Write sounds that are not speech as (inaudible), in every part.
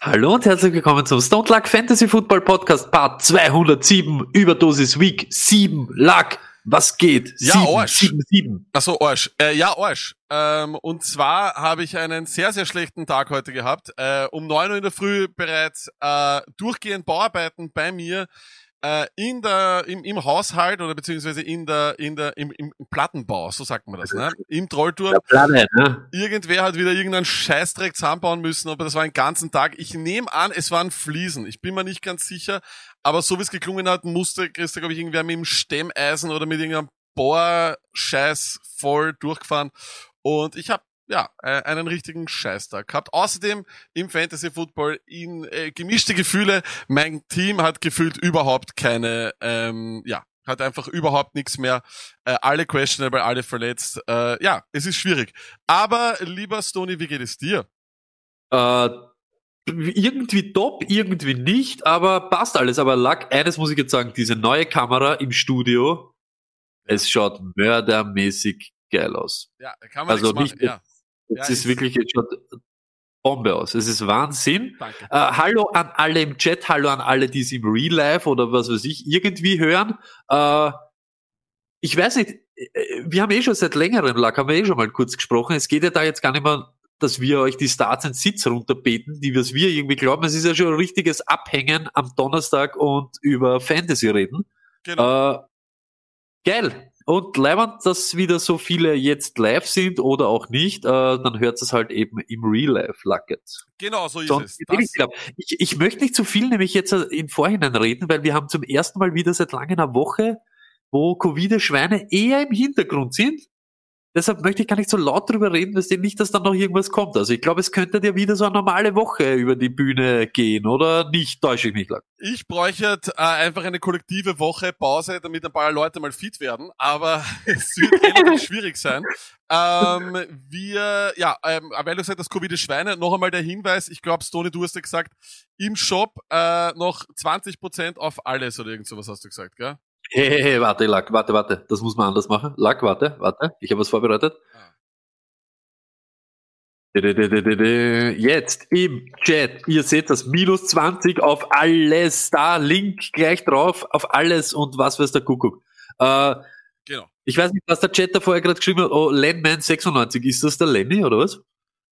Hallo und herzlich willkommen zum Stone Luck Fantasy Football Podcast Part 207 Überdosis Week 7 Luck. Was geht? Ja, sieben, Arsch. sieben, sieben. Achso, Arsch. Äh, ja, Arsch. Ähm, und zwar habe ich einen sehr, sehr schlechten Tag heute gehabt. Äh, um neun Uhr in der Früh bereits äh, durchgehend Bauarbeiten bei mir äh, in der, im, im Haushalt oder beziehungsweise in der, in der, im, im Plattenbau, so sagt man das, ne? Im Trollturm. Ne? Irgendwer hat wieder irgendeinen Scheißdreck zusammenbauen müssen, aber das war einen ganzen Tag. Ich nehme an, es waren Fliesen. Ich bin mir nicht ganz sicher, aber so wie es geklungen hat, musste Christa, glaube ich, irgendwer mit dem Stemmeisen oder mit irgendeinem Bohrscheiß voll durchgefahren. Und ich habe ja, äh, einen richtigen Scheißtag gehabt. Außerdem im Fantasy Football in äh, gemischte Gefühle. Mein Team hat gefühlt überhaupt keine, ähm, ja, hat einfach überhaupt nichts mehr. Äh, alle questionable, alle verletzt. Äh, ja, es ist schwierig. Aber lieber Stony, wie geht es dir? Äh, irgendwie top, irgendwie nicht, aber passt alles. Aber Luck, eines muss ich jetzt sagen, diese neue Kamera im Studio, es schaut mördermäßig geil aus. Ja, kann man Also nicht, machen. Ja, es Ja, ist wirklich, es schaut Bombe aus. Es ist Wahnsinn. Äh, hallo an alle im Chat, hallo an alle, die es im Real Life oder was weiß ich irgendwie hören. Äh, ich weiß nicht, äh, wir haben eh schon seit längerem, Lack, haben wir eh schon mal kurz gesprochen. Es geht ja da jetzt gar nicht mehr, dass wir euch die Starts and Sits runterbeten, die was wir irgendwie glauben. Es ist ja schon ein richtiges Abhängen am Donnerstag und über Fantasy reden. Genau. Äh, geil. Und leibend, dass wieder so viele jetzt live sind oder auch nicht, äh, dann hört es halt eben im Real Life, Lucket. genau, so ist Sonst es. ich, ich, möchte nicht zu viel nämlich jetzt äh, im Vorhinein reden, weil wir haben zum ersten Mal wieder seit lange einer Woche, wo Covid-Schweine eher im Hintergrund sind. Deshalb möchte ich gar nicht so laut drüber reden, dass dem nicht, dass dann noch irgendwas kommt. Also ich glaube, es könnte dir wieder so eine normale Woche über die Bühne gehen, oder nicht? Täusche ich mich, Lack. ich bräuchte äh, einfach eine kollektive Woche Pause, damit ein paar Leute mal fit werden, aber (laughs) es wird relativ (laughs) schwierig sein. Ähm, wir, ja, ähm, weil du gesagt hast, Covid ist Schweine, noch einmal der Hinweis, ich glaube, Stony, du hast ja gesagt, im Shop äh, noch 20% auf alles oder irgend sowas hast du gesagt, gell? Hey, hey, hey, warte, Lack, warte, warte. Das muss man anders machen. Lack, warte, warte. Ich habe was vorbereitet. Jetzt im Chat, ihr seht das, minus 20 auf alles, da, Link gleich drauf, auf alles und was weiß der Kuckuck. Äh, Genau. ich weiß nicht, was der Chat da vorher gerade geschrieben hat, oh, Lenman96, ist das der Lenny oder was?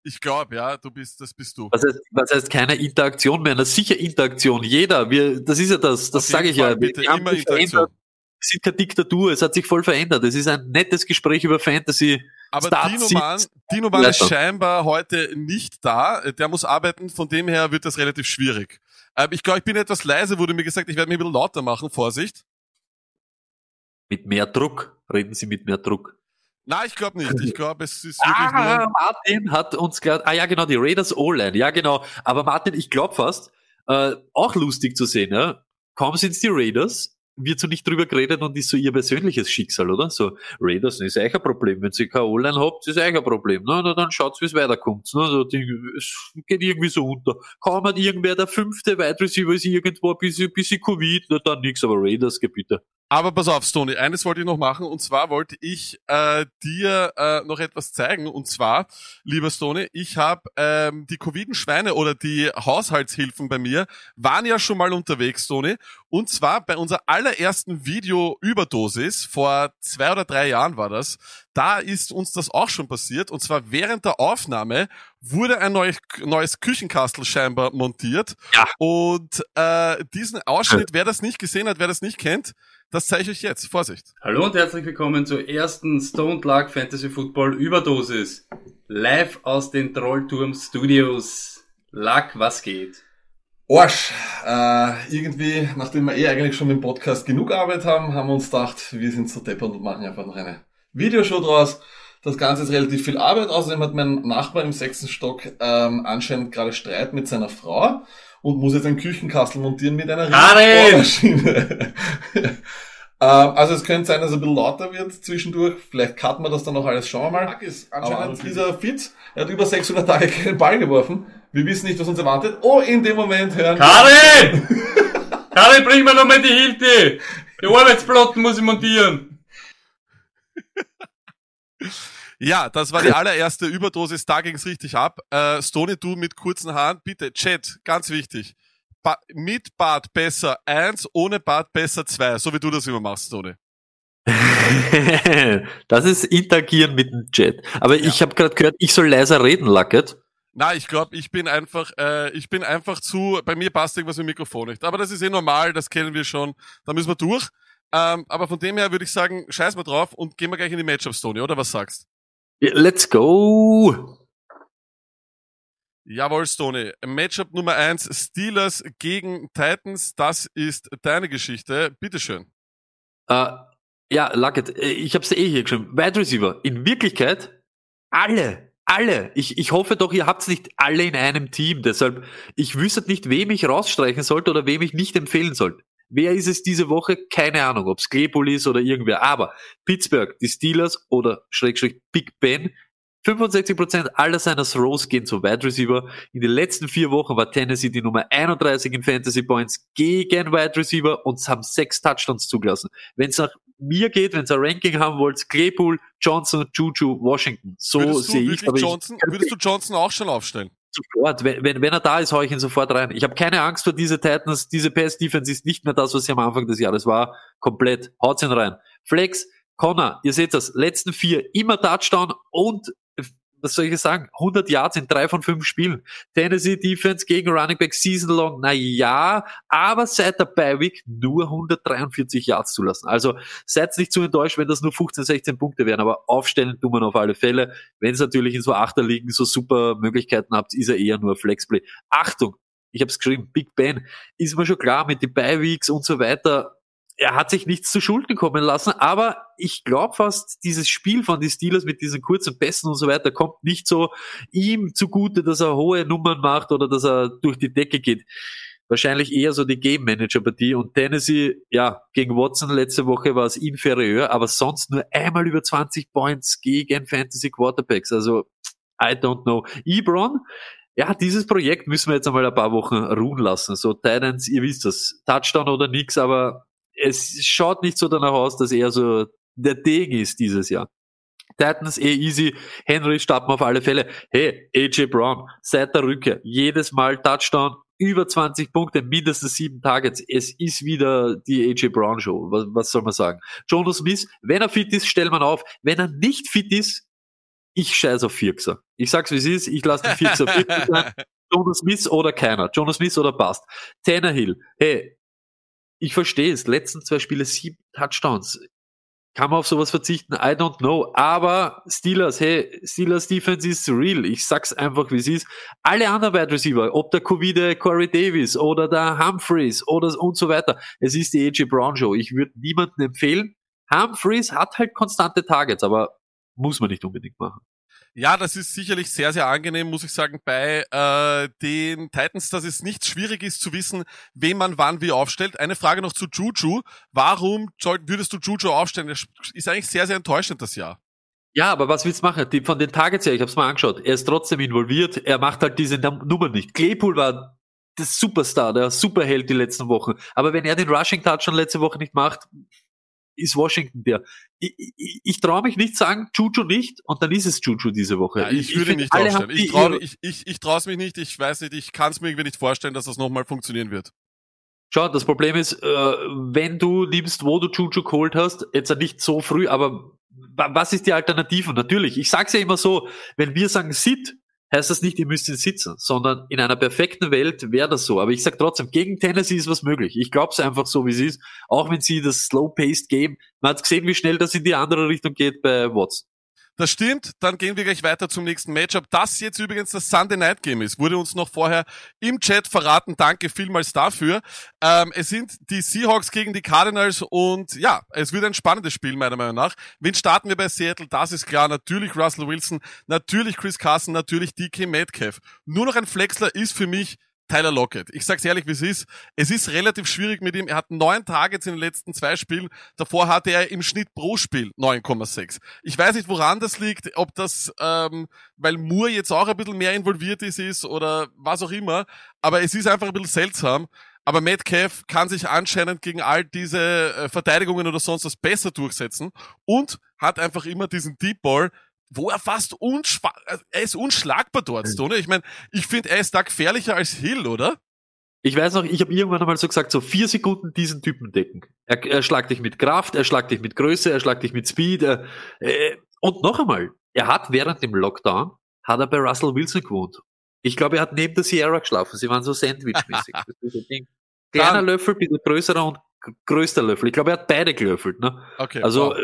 Ich glaube, ja, du bist, das bist du. Was heißt, was heißt keine Interaktion mehr? Na sicher Interaktion, jeder, wir, das ist ja das, das sage ich Fall, ja. Bitte immer Interaktion. Wir sind keine Diktatur, es hat sich voll verändert. Es ist ein nettes Gespräch über Fantasy. Aber Dino Mann, Dino ist scheinbar heute nicht da. Der muss arbeiten, von dem her wird das relativ schwierig. Ähm, ich glaube, ich bin etwas leise, wurde mir gesagt, ich werde mich ein bisschen lauter machen, Vorsicht. Mit mehr Druck. Reden Sie mit mehr Druck. Na, ich glaube nicht. Ich glaube, es ist wirklich Ah, nur. Martin hat uns gerade, ah ja genau, die Raiders O-Line, ja genau. Aber Martin, ich glaube fast, äh, auch lustig zu sehen, ja. Kaum sind's die Raiders, wird so nicht drüber geredet und ist so ihr persönliches Schicksal, oder? So, Raiders, ist ein Problem. Wenn ihr keine O-Line habt, ist ein Problem. Na, na dann schaut's, wie es weiterkommt. Ne? So, die, es geht irgendwie so unter. Kaum hat irgendwer der fünfte Wide Receiver ist irgendwo ein bisschen, bisschen Covid, na dann nix, aber Raiders, Gebiete. Aber pass auf, Stony, eines wollte ich noch machen und zwar wollte ich äh, dir äh, noch etwas zeigen und zwar, lieber Stony, ich habe ähm, die Covid-Schweine oder die Haushaltshilfen bei mir waren ja schon mal unterwegs, Stony, und zwar bei unserer allerersten Video-Überdosis vor zwei oder drei Jahren war das. Da ist uns das auch schon passiert und zwar während der Aufnahme wurde ein neues, neues Küchenkastel scheinbar montiert Ja. und äh, diesen Ausschnitt, wer das nicht gesehen hat, wer das nicht kennt, das zeige ich euch jetzt. Vorsicht. Hallo und herzlich willkommen zur ersten Stone Luck Fantasy Football Überdosis. Live aus den Trollturm Studios. Luck, was geht? Arsch. Äh, irgendwie, nachdem wir eh eigentlich schon mit dem Podcast genug Arbeit haben, haben wir uns gedacht, wir sind so deppert und machen einfach noch eine Videoshow draus. Das Ganze ist relativ viel Arbeit. Außerdem hat mein Nachbar im sechsten Stock ähm, anscheinend gerade Streit mit seiner Frau und muss jetzt ein Küchenkastel montieren mit einer Karin! Bohrmaschine. (laughs) also es könnte sein, dass es ein bisschen lauter wird zwischendurch. Vielleicht cutten wir das dann noch alles. Schauen wir mal. ist Aber dieser fit, er hat über 600 Tage keinen Ball geworfen. Wir wissen nicht, was uns erwartet. Oh, in dem Moment hören Karin! Karin, bring mir nochmal die Hilti! Die Arbeitsplatten muss ich montieren. (laughs) Ja, das war die allererste Überdosis, da ging's richtig ab. Äh, Stony, du mit kurzen Haaren, bitte, Chat, ganz wichtig. Ba mit Bart besser eins, ohne Bart besser zwei, so wie du das immer machst, Stony. (laughs) das ist interagieren mit dem Chat. Aber ich habe gerade gehört, ich soll leiser reden, Lucket. Na, ich glaube, ich bin einfach, äh, ich bin einfach zu, bei mir passt irgendwas mit dem Mikrofon nicht. Aber das ist eh normal, das kennen wir schon. Da müssen wir durch. Ähm, aber von dem her würde ich sagen, scheiß mal drauf und gehen wir gleich in die Matchups, Tony, oder was sagst? Let's go! Jawohl, Stony. Matchup Nummer eins Steelers gegen Titans. Das ist deine Geschichte. Bitteschön. Äh, ja, Lucket, äh, ich habe es eh hier geschrieben. Wide Receiver. In Wirklichkeit alle. Alle. Ich, ich hoffe doch, ihr habt nicht alle in einem Team. Deshalb, ich wüsste nicht, wem ich rausstreichen sollte oder wem ich nicht empfehlen sollte. Wer ist es diese Woche? Keine Ahnung, ob es Claypool ist oder irgendwer. Aber Pittsburgh, die Steelers oder Schrägstrich Big Ben 65% aller seiner Throws gehen zum Wide Receiver. In den letzten vier Wochen war Tennessee die Nummer 31 in Fantasy Points gegen Wide Receiver und haben sechs Touchdowns zugelassen. Wenn es nach mir geht, wenn ihr ein Ranking haben wollt, Claypool, Johnson, Juju, Washington. So sehe ich. Aber Johnson, ich, würdest du Johnson auch schon aufstellen? Sofort. Wenn, wenn, wenn er da ist, hau ich ihn sofort rein. Ich habe keine Angst vor diese Titans. Diese Pass-Defense ist nicht mehr das, was sie am Anfang des Jahres war. Komplett. Haut ihn rein. Flex, Connor, ihr seht das, letzten vier immer Touchdown und was soll ich sagen, 100 Yards in drei von fünf Spielen. Tennessee Defense gegen Running Back Season Long, na ja, aber seit der Week nur 143 Yards zulassen. Also seid nicht zu enttäuscht, wenn das nur 15, 16 Punkte wären, aber aufstellen tun man auf alle Fälle. Wenn es natürlich in so Achterligen so super Möglichkeiten habt, ist er eher nur Flexplay. Achtung, ich habe es geschrieben, Big Ben, ist mir schon klar mit den Bye Weeks und so weiter er hat sich nichts zu Schulden kommen lassen, aber ich glaube fast, dieses Spiel von den Steelers mit diesen kurzen Pässen und so weiter kommt nicht so ihm zugute, dass er hohe Nummern macht oder dass er durch die Decke geht. Wahrscheinlich eher so die Game Manager Partie und Tennessee, ja, gegen Watson letzte Woche war es inferior, aber sonst nur einmal über 20 Points gegen Fantasy Quarterbacks. Also, I don't know. Ebron, ja, dieses Projekt müssen wir jetzt einmal ein paar Wochen ruhen lassen. So Titans, ihr wisst das, Touchdown oder nix, aber es schaut nicht so danach aus, dass er so der Ding ist dieses Jahr. Titans eh easy. Henry starten auf alle Fälle. Hey, AJ Brown, seit der Rückkehr, jedes Mal Touchdown, über 20 Punkte, mindestens sieben Targets. Es ist wieder die AJ Brown Show. Was, was soll man sagen? Jonas Smith, wenn er fit ist, stellt man auf. Wenn er nicht fit ist, ich scheiß auf Firxer. Ich sag's wie es ist, ich lasse den Firxer fit sein. (laughs) Jonas Smith oder keiner. Jonas Smith oder passt. Tannehill, hey, ich verstehe es. Letzten zwei Spiele sieben Touchdowns. Kann man auf sowas verzichten? I don't know. Aber Steelers, hey, Steelers Defense ist real. Ich sag's einfach, wie es ist. Alle anderen Wide Receiver, ob der Covid Corey Davis oder der Humphreys oder und so weiter. Es ist die AJ Brown Show. Ich würde niemanden empfehlen. Humphreys hat halt konstante Targets, aber muss man nicht unbedingt machen. Ja, das ist sicherlich sehr, sehr angenehm, muss ich sagen, bei äh, den Titans, dass es nicht schwierig ist zu wissen, wen man wann wie aufstellt. Eine Frage noch zu Juju. Warum würdest du Juju aufstellen? Das ist eigentlich sehr, sehr enttäuschend das Jahr. Ja, aber was willst du machen? Die, von den Targets her, ich habe es mal angeschaut, er ist trotzdem involviert, er macht halt diese Nummer nicht. Claypool war das Superstar, der Superheld die letzten Wochen. Aber wenn er den Rushing Touch schon letzte Woche nicht macht, ist Washington der. Ich, ich, ich traue mich nicht sagen, Juju nicht, und dann ist es Juju diese Woche. Ja, ich, ich würde nicht aufstellen. Ich traue ich, ich, ich traue es mich nicht, ich weiß nicht, ich kann es mir irgendwie nicht vorstellen, dass das nochmal funktionieren wird. Schau, das Problem ist, äh, wenn du liebst, wo du Juju geholt hast, jetzt nicht so früh, aber was ist die Alternative? Natürlich, ich sag's ja immer so, wenn wir sagen Sit, heißt das nicht, ihr müsst ihn sitzen, sondern in einer perfekten Welt wäre das so. Aber ich sag trotzdem, gegen Tennessee ist was möglich. Ich glaube es einfach so, wie es ist. Auch wenn sie das Slow-Paced Game, man hat gesehen, wie schnell das in die andere Richtung geht bei Watts. Das stimmt. Dann gehen wir gleich weiter zum nächsten Matchup. Das jetzt übrigens das Sunday Night Game ist. Wurde uns noch vorher im Chat verraten. Danke vielmals dafür. Ähm, es sind die Seahawks gegen die Cardinals und ja, es wird ein spannendes Spiel meiner Meinung nach. Wen starten wir bei Seattle? Das ist klar. Natürlich Russell Wilson, natürlich Chris Carson, natürlich DK Metcalf. Nur noch ein Flexler ist für mich Tyler Lockett. Ich sag's ehrlich, wie es ist. Es ist relativ schwierig mit ihm. Er hat neun Targets in den letzten zwei Spielen. Davor hatte er im Schnitt pro Spiel 9,6. Ich weiß nicht, woran das liegt, ob das, ähm, weil Moore jetzt auch ein bisschen mehr involviert ist, ist oder was auch immer. Aber es ist einfach ein bisschen seltsam. Aber Metcalf kann sich anscheinend gegen all diese äh, Verteidigungen oder sonst was besser durchsetzen und hat einfach immer diesen Deep Ball, wo er fast unschwa er ist unschlagbar dort, so, ne? Ich meine, ich finde, er ist da gefährlicher als Hill, oder? Ich weiß noch, ich habe irgendwann einmal so gesagt, so vier Sekunden diesen Typen decken. Er, er schlagt dich mit Kraft, er schlagt dich mit Größe, er schlagt dich mit Speed. Er, äh, und noch einmal, er hat während dem Lockdown, hat er bei Russell Wilson gewohnt. Ich glaube, er hat neben der Sierra geschlafen. Sie waren so Sandwich-mäßig. (laughs) Kleiner Löffel, bisschen größerer und größter Löffel. Ich glaube, er hat beide gelöffelt. Ne? Okay. Also wow.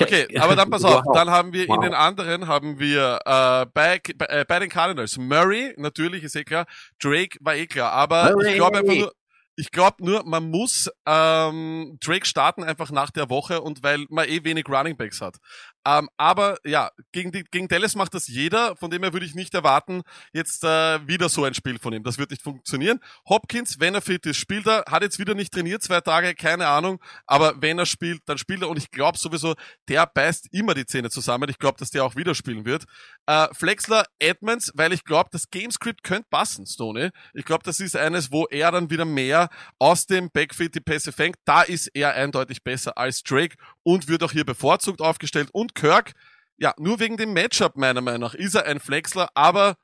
Okay, (laughs) aber dann pass auf, dann haben wir wow. in den anderen haben wir äh, bei, bei, äh, bei den Cardinals Murray, natürlich ist eh klar, Drake war eh klar, aber Murray. ich glaube einfach nur, ich glaube nur, man muss ähm, Drake starten einfach nach der Woche und weil man eh wenig Running Backs hat. Ähm, aber ja, gegen, die, gegen Dallas macht das jeder, von dem her würde ich nicht erwarten, jetzt äh, wieder so ein Spiel von ihm. Das wird nicht funktionieren. Hopkins, wenn er fit ist, spielt er, hat jetzt wieder nicht trainiert, zwei Tage, keine Ahnung, aber wenn er spielt, dann spielt er und ich glaube sowieso, der beißt immer die Zähne zusammen. Ich glaube, dass der auch wieder spielen wird. Äh, Flexler, Edmonds, weil ich glaube, das Gamescript könnte passen, Stoney. Ich glaube, das ist eines, wo er dann wieder mehr aus dem Backfield die Pässe fängt. Da ist er eindeutig besser als Drake und wird auch hier bevorzugt aufgestellt und Kirk, ja, nur wegen dem Matchup meiner Meinung nach ist er ein Flexler, aber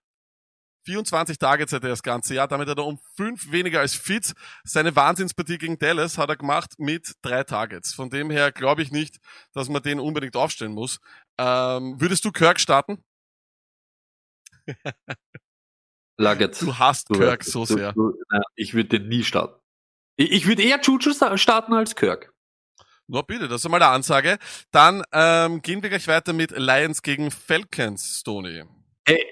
24 Targets hat er das ganze Jahr, damit hat er um fünf weniger als fit. Seine Wahnsinnspartie gegen Dallas hat er gemacht mit drei Targets. Von dem her glaube ich nicht, dass man den unbedingt aufstellen muss. Ähm, würdest du Kirk starten? (laughs) Luggett. Du hast du, Kirk so du, sehr. Du, ich würde den nie starten. Ich, ich würde eher Juju starten als Kirk. Na bitte, das ist mal eine Ansage. Dann ähm, gehen wir gleich weiter mit Lions gegen Falcons, Tony. Hey,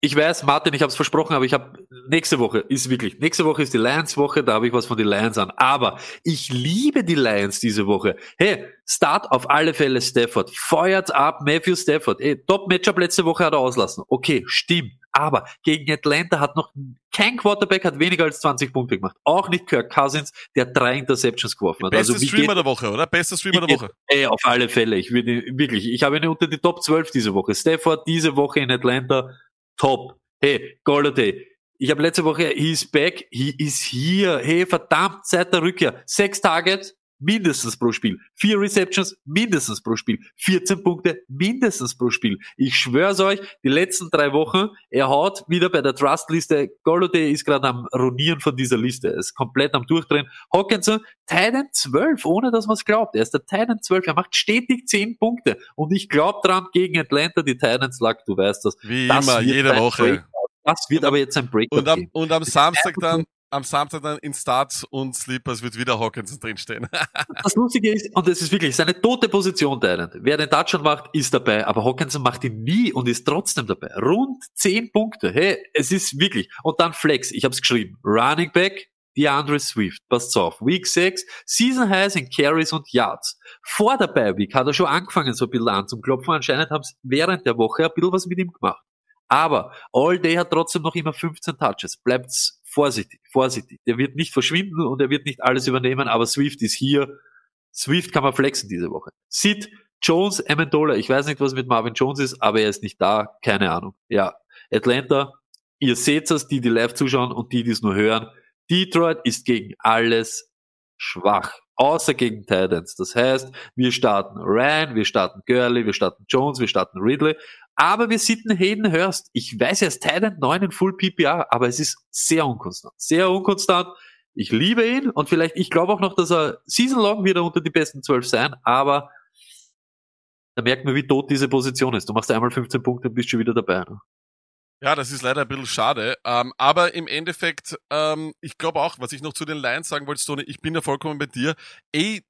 ich weiß, Martin, ich habe es versprochen, aber ich habe nächste Woche ist wirklich nächste Woche ist die Lions Woche, da habe ich was von den Lions an. Aber ich liebe die Lions diese Woche. Hey, Start auf alle Fälle Stafford, feuert ab Matthew Stafford. Hey, Top Matchup letzte Woche hat er auslassen. Okay, stimmt. Aber gegen Atlanta hat noch kein Quarterback hat weniger als 20 Punkte gemacht. Auch nicht Kirk Cousins, der drei Interceptions geworfen hat. Bester also Streamer der Woche, oder? Bester Streamer der Woche. Ey, auf alle Fälle. Ich würde wirklich, ich habe ihn unter die Top 12 diese Woche. Stafford diese Woche in Atlanta, top. Hey, Golladay. Ich habe letzte Woche, he's back, he is here. Hey, verdammt, seit der Rückkehr. Sechs Targets, mindestens pro Spiel. Vier Receptions, mindestens pro Spiel. 14 Punkte, mindestens pro Spiel. Ich schwör's euch, die letzten drei Wochen, er haut wieder bei der Trust-Liste, Golladay ist gerade am Ronieren von dieser Liste. Er ist komplett am Durchdrehen. Hawkinson, Titan 12, ohne dass man es glaubt. Er ist der Titan 12, er macht stetig 10 Punkte. Und ich glaube dran, gegen Atlanta, die Titans lag, du weißt das. Wie das immer, jede Woche. Break das wird aber jetzt ein Break. Und am, und am Samstag dann, am Samstag dann in Starts und Sleepers wird wieder Hawkins drinstehen. (laughs) das Lustige ist, und es ist wirklich seine tote Position, Tyrant. Wer den Touchdown macht, ist dabei, aber Hawkinson macht ihn nie und ist trotzdem dabei. Rund 10 Punkte. Hey, es ist wirklich. Und dann Flex, ich habe es geschrieben. Running Back, DeAndre Swift, passt auf. Week 6, Season Highs in Carries und Yards. Vor der Bye Week hat er schon angefangen, so ein bisschen an zum Klopfen. Anscheinend haben sie während der Woche ein bisschen was mit ihm gemacht. Aber All Day hat trotzdem noch immer 15 Touches. Bleibt's vorsichtig, vorsichtig. Der wird nicht verschwinden und er wird nicht alles übernehmen, aber Swift ist hier. Swift kann man flexen diese Woche. Sid, Jones, Amendola. Ich weiß nicht, was mit Marvin Jones ist, aber er ist nicht da. Keine Ahnung. Ja, Atlanta. Ihr seht es, die, die live zuschauen und die, die es nur hören. Detroit ist gegen alles schwach außer gegen Titans. Das heißt, wir starten Ryan, wir starten Gurley, wir starten Jones, wir starten Ridley, aber wir sitten Hayden Hurst. Ich weiß, er ist Titan 9 in Full PPR, aber es ist sehr unkonstant. Sehr unkonstant. Ich liebe ihn und vielleicht, ich glaube auch noch, dass er Season Long wieder unter die besten 12 sein, aber da merkt man, wie tot diese Position ist. Du machst einmal 15 Punkte und bist schon wieder dabei. Ne? Ja, das ist leider ein bisschen schade. Ähm, aber im Endeffekt, ähm, ich glaube auch, was ich noch zu den Lions sagen wollte, Stone, ich bin ja vollkommen bei dir. Ey,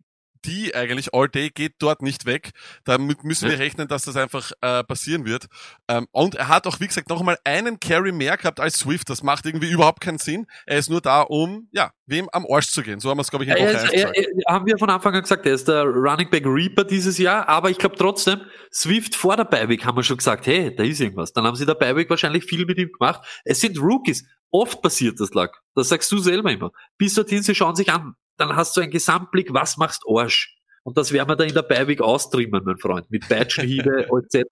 die eigentlich all day geht dort nicht weg. Damit müssen wir rechnen, dass das einfach äh, passieren wird. Ähm, und er hat auch, wie gesagt, noch einmal einen Carry mehr gehabt als Swift. Das macht irgendwie überhaupt keinen Sinn. Er ist nur da, um, ja, wem am Arsch zu gehen. So haben wir es, glaube ich, in Woche er ist, er, er, haben wir von Anfang an gesagt, er ist der Running Back Reaper dieses Jahr. Aber ich glaube trotzdem, Swift vor der Beiweg haben wir schon gesagt, hey, da ist irgendwas. Dann haben sie der Beiweg wahrscheinlich viel mit ihm gemacht. Es sind Rookies. Oft passiert das, Lack. Das sagst du selber immer. Bis dorthin, sie schauen sich an. Dann hast du einen Gesamtblick, was machst Arsch? Und das werden wir da in der Beiweg austrimmen, mein Freund, mit Peitschenhiebe (laughs) etc.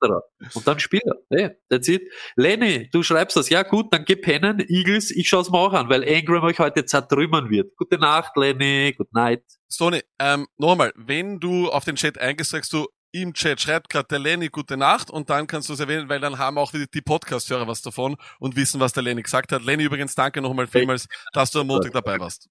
Und dann spiel er. Hey, that's it. Lenny, du schreibst das. Ja gut, dann geh pennen, Eagles, ich schaue es mir auch an, weil Ingram euch heute zertrümmern wird. Gute Nacht, Lenny, good night. Sony, ähm, nochmal, wenn du auf den Chat eingehst, sagst du, im Chat schreibt gerade der Lenny gute Nacht und dann kannst du es erwähnen, weil dann haben auch wieder die Podcast-Hörer was davon und wissen, was der Lenny gesagt hat. Lenny, übrigens danke nochmal vielmals, dass du am Montag dabei warst.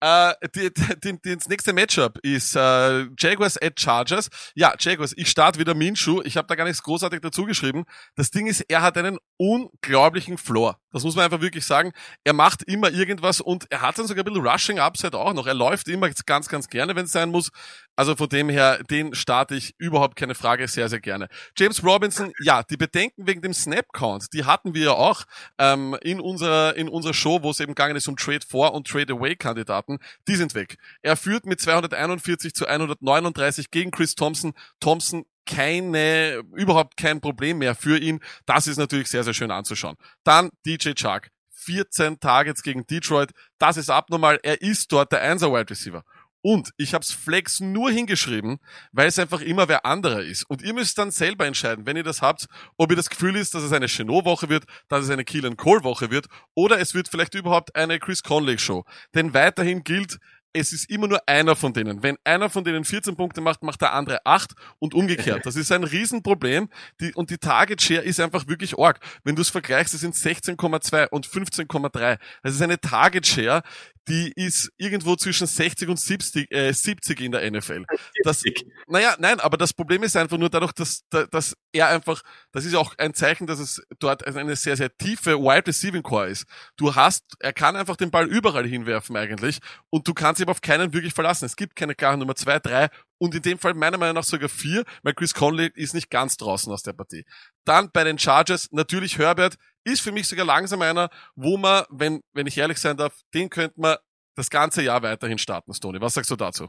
Äh, die, die, die, das nächste Matchup ist äh, Jaguars at Chargers. Ja, Jaguars, ich starte wieder Minshu. Ich habe da gar nichts großartig dazu geschrieben. Das Ding ist, er hat einen unglaublichen Floor. Das muss man einfach wirklich sagen. Er macht immer irgendwas und er hat dann sogar ein bisschen Rushing Upside auch noch. Er läuft immer ganz, ganz gerne, wenn es sein muss. Also von dem her, den starte ich überhaupt keine Frage sehr, sehr gerne. James Robinson, ja, die Bedenken wegen dem Snap-Count, die hatten wir ja auch ähm, in, unserer, in unserer Show, wo es eben gegangen ist um Trade 4 und Trade Away-Kandidaten. Die sind weg. Er führt mit 241 zu 139 gegen Chris Thompson. Thompson keine, überhaupt kein Problem mehr für ihn. Das ist natürlich sehr, sehr schön anzuschauen. Dann DJ Chark. 14 Targets gegen Detroit. Das ist abnormal. Er ist dort der 1er Wide Receiver. Und ich habe Flex nur hingeschrieben, weil es einfach immer wer anderer ist. Und ihr müsst dann selber entscheiden, wenn ihr das habt, ob ihr das Gefühl ist, dass es eine Chenot-Woche wird, dass es eine Keelan Cole-Woche wird oder es wird vielleicht überhaupt eine Chris Conley-Show. Denn weiterhin gilt, es ist immer nur einer von denen. Wenn einer von denen 14 Punkte macht, macht der andere 8 und umgekehrt. Das ist ein Riesenproblem. Die, und die Target Share ist einfach wirklich arg. Wenn du es vergleichst, das sind 16,2 und 15,3. Das ist eine Target Share, die ist irgendwo zwischen 60 und 70, äh, 70 in der NFL. Das, naja, nein, aber das Problem ist einfach nur dadurch, dass, dass er einfach, das ist auch ein Zeichen, dass es dort eine sehr, sehr tiefe Wide Receiving Core ist. Du hast, er kann einfach den Ball überall hinwerfen eigentlich und du kannst ihn auf keinen wirklich verlassen. Es gibt keine klare Nummer zwei, drei und in dem Fall meiner Meinung nach sogar vier, weil Chris Conley ist nicht ganz draußen aus der Partie. Dann bei den Chargers natürlich Herbert ist für mich sogar langsam einer, wo man, wenn, wenn ich ehrlich sein darf, den könnte man das ganze Jahr weiterhin starten, Stoney. Was sagst du dazu?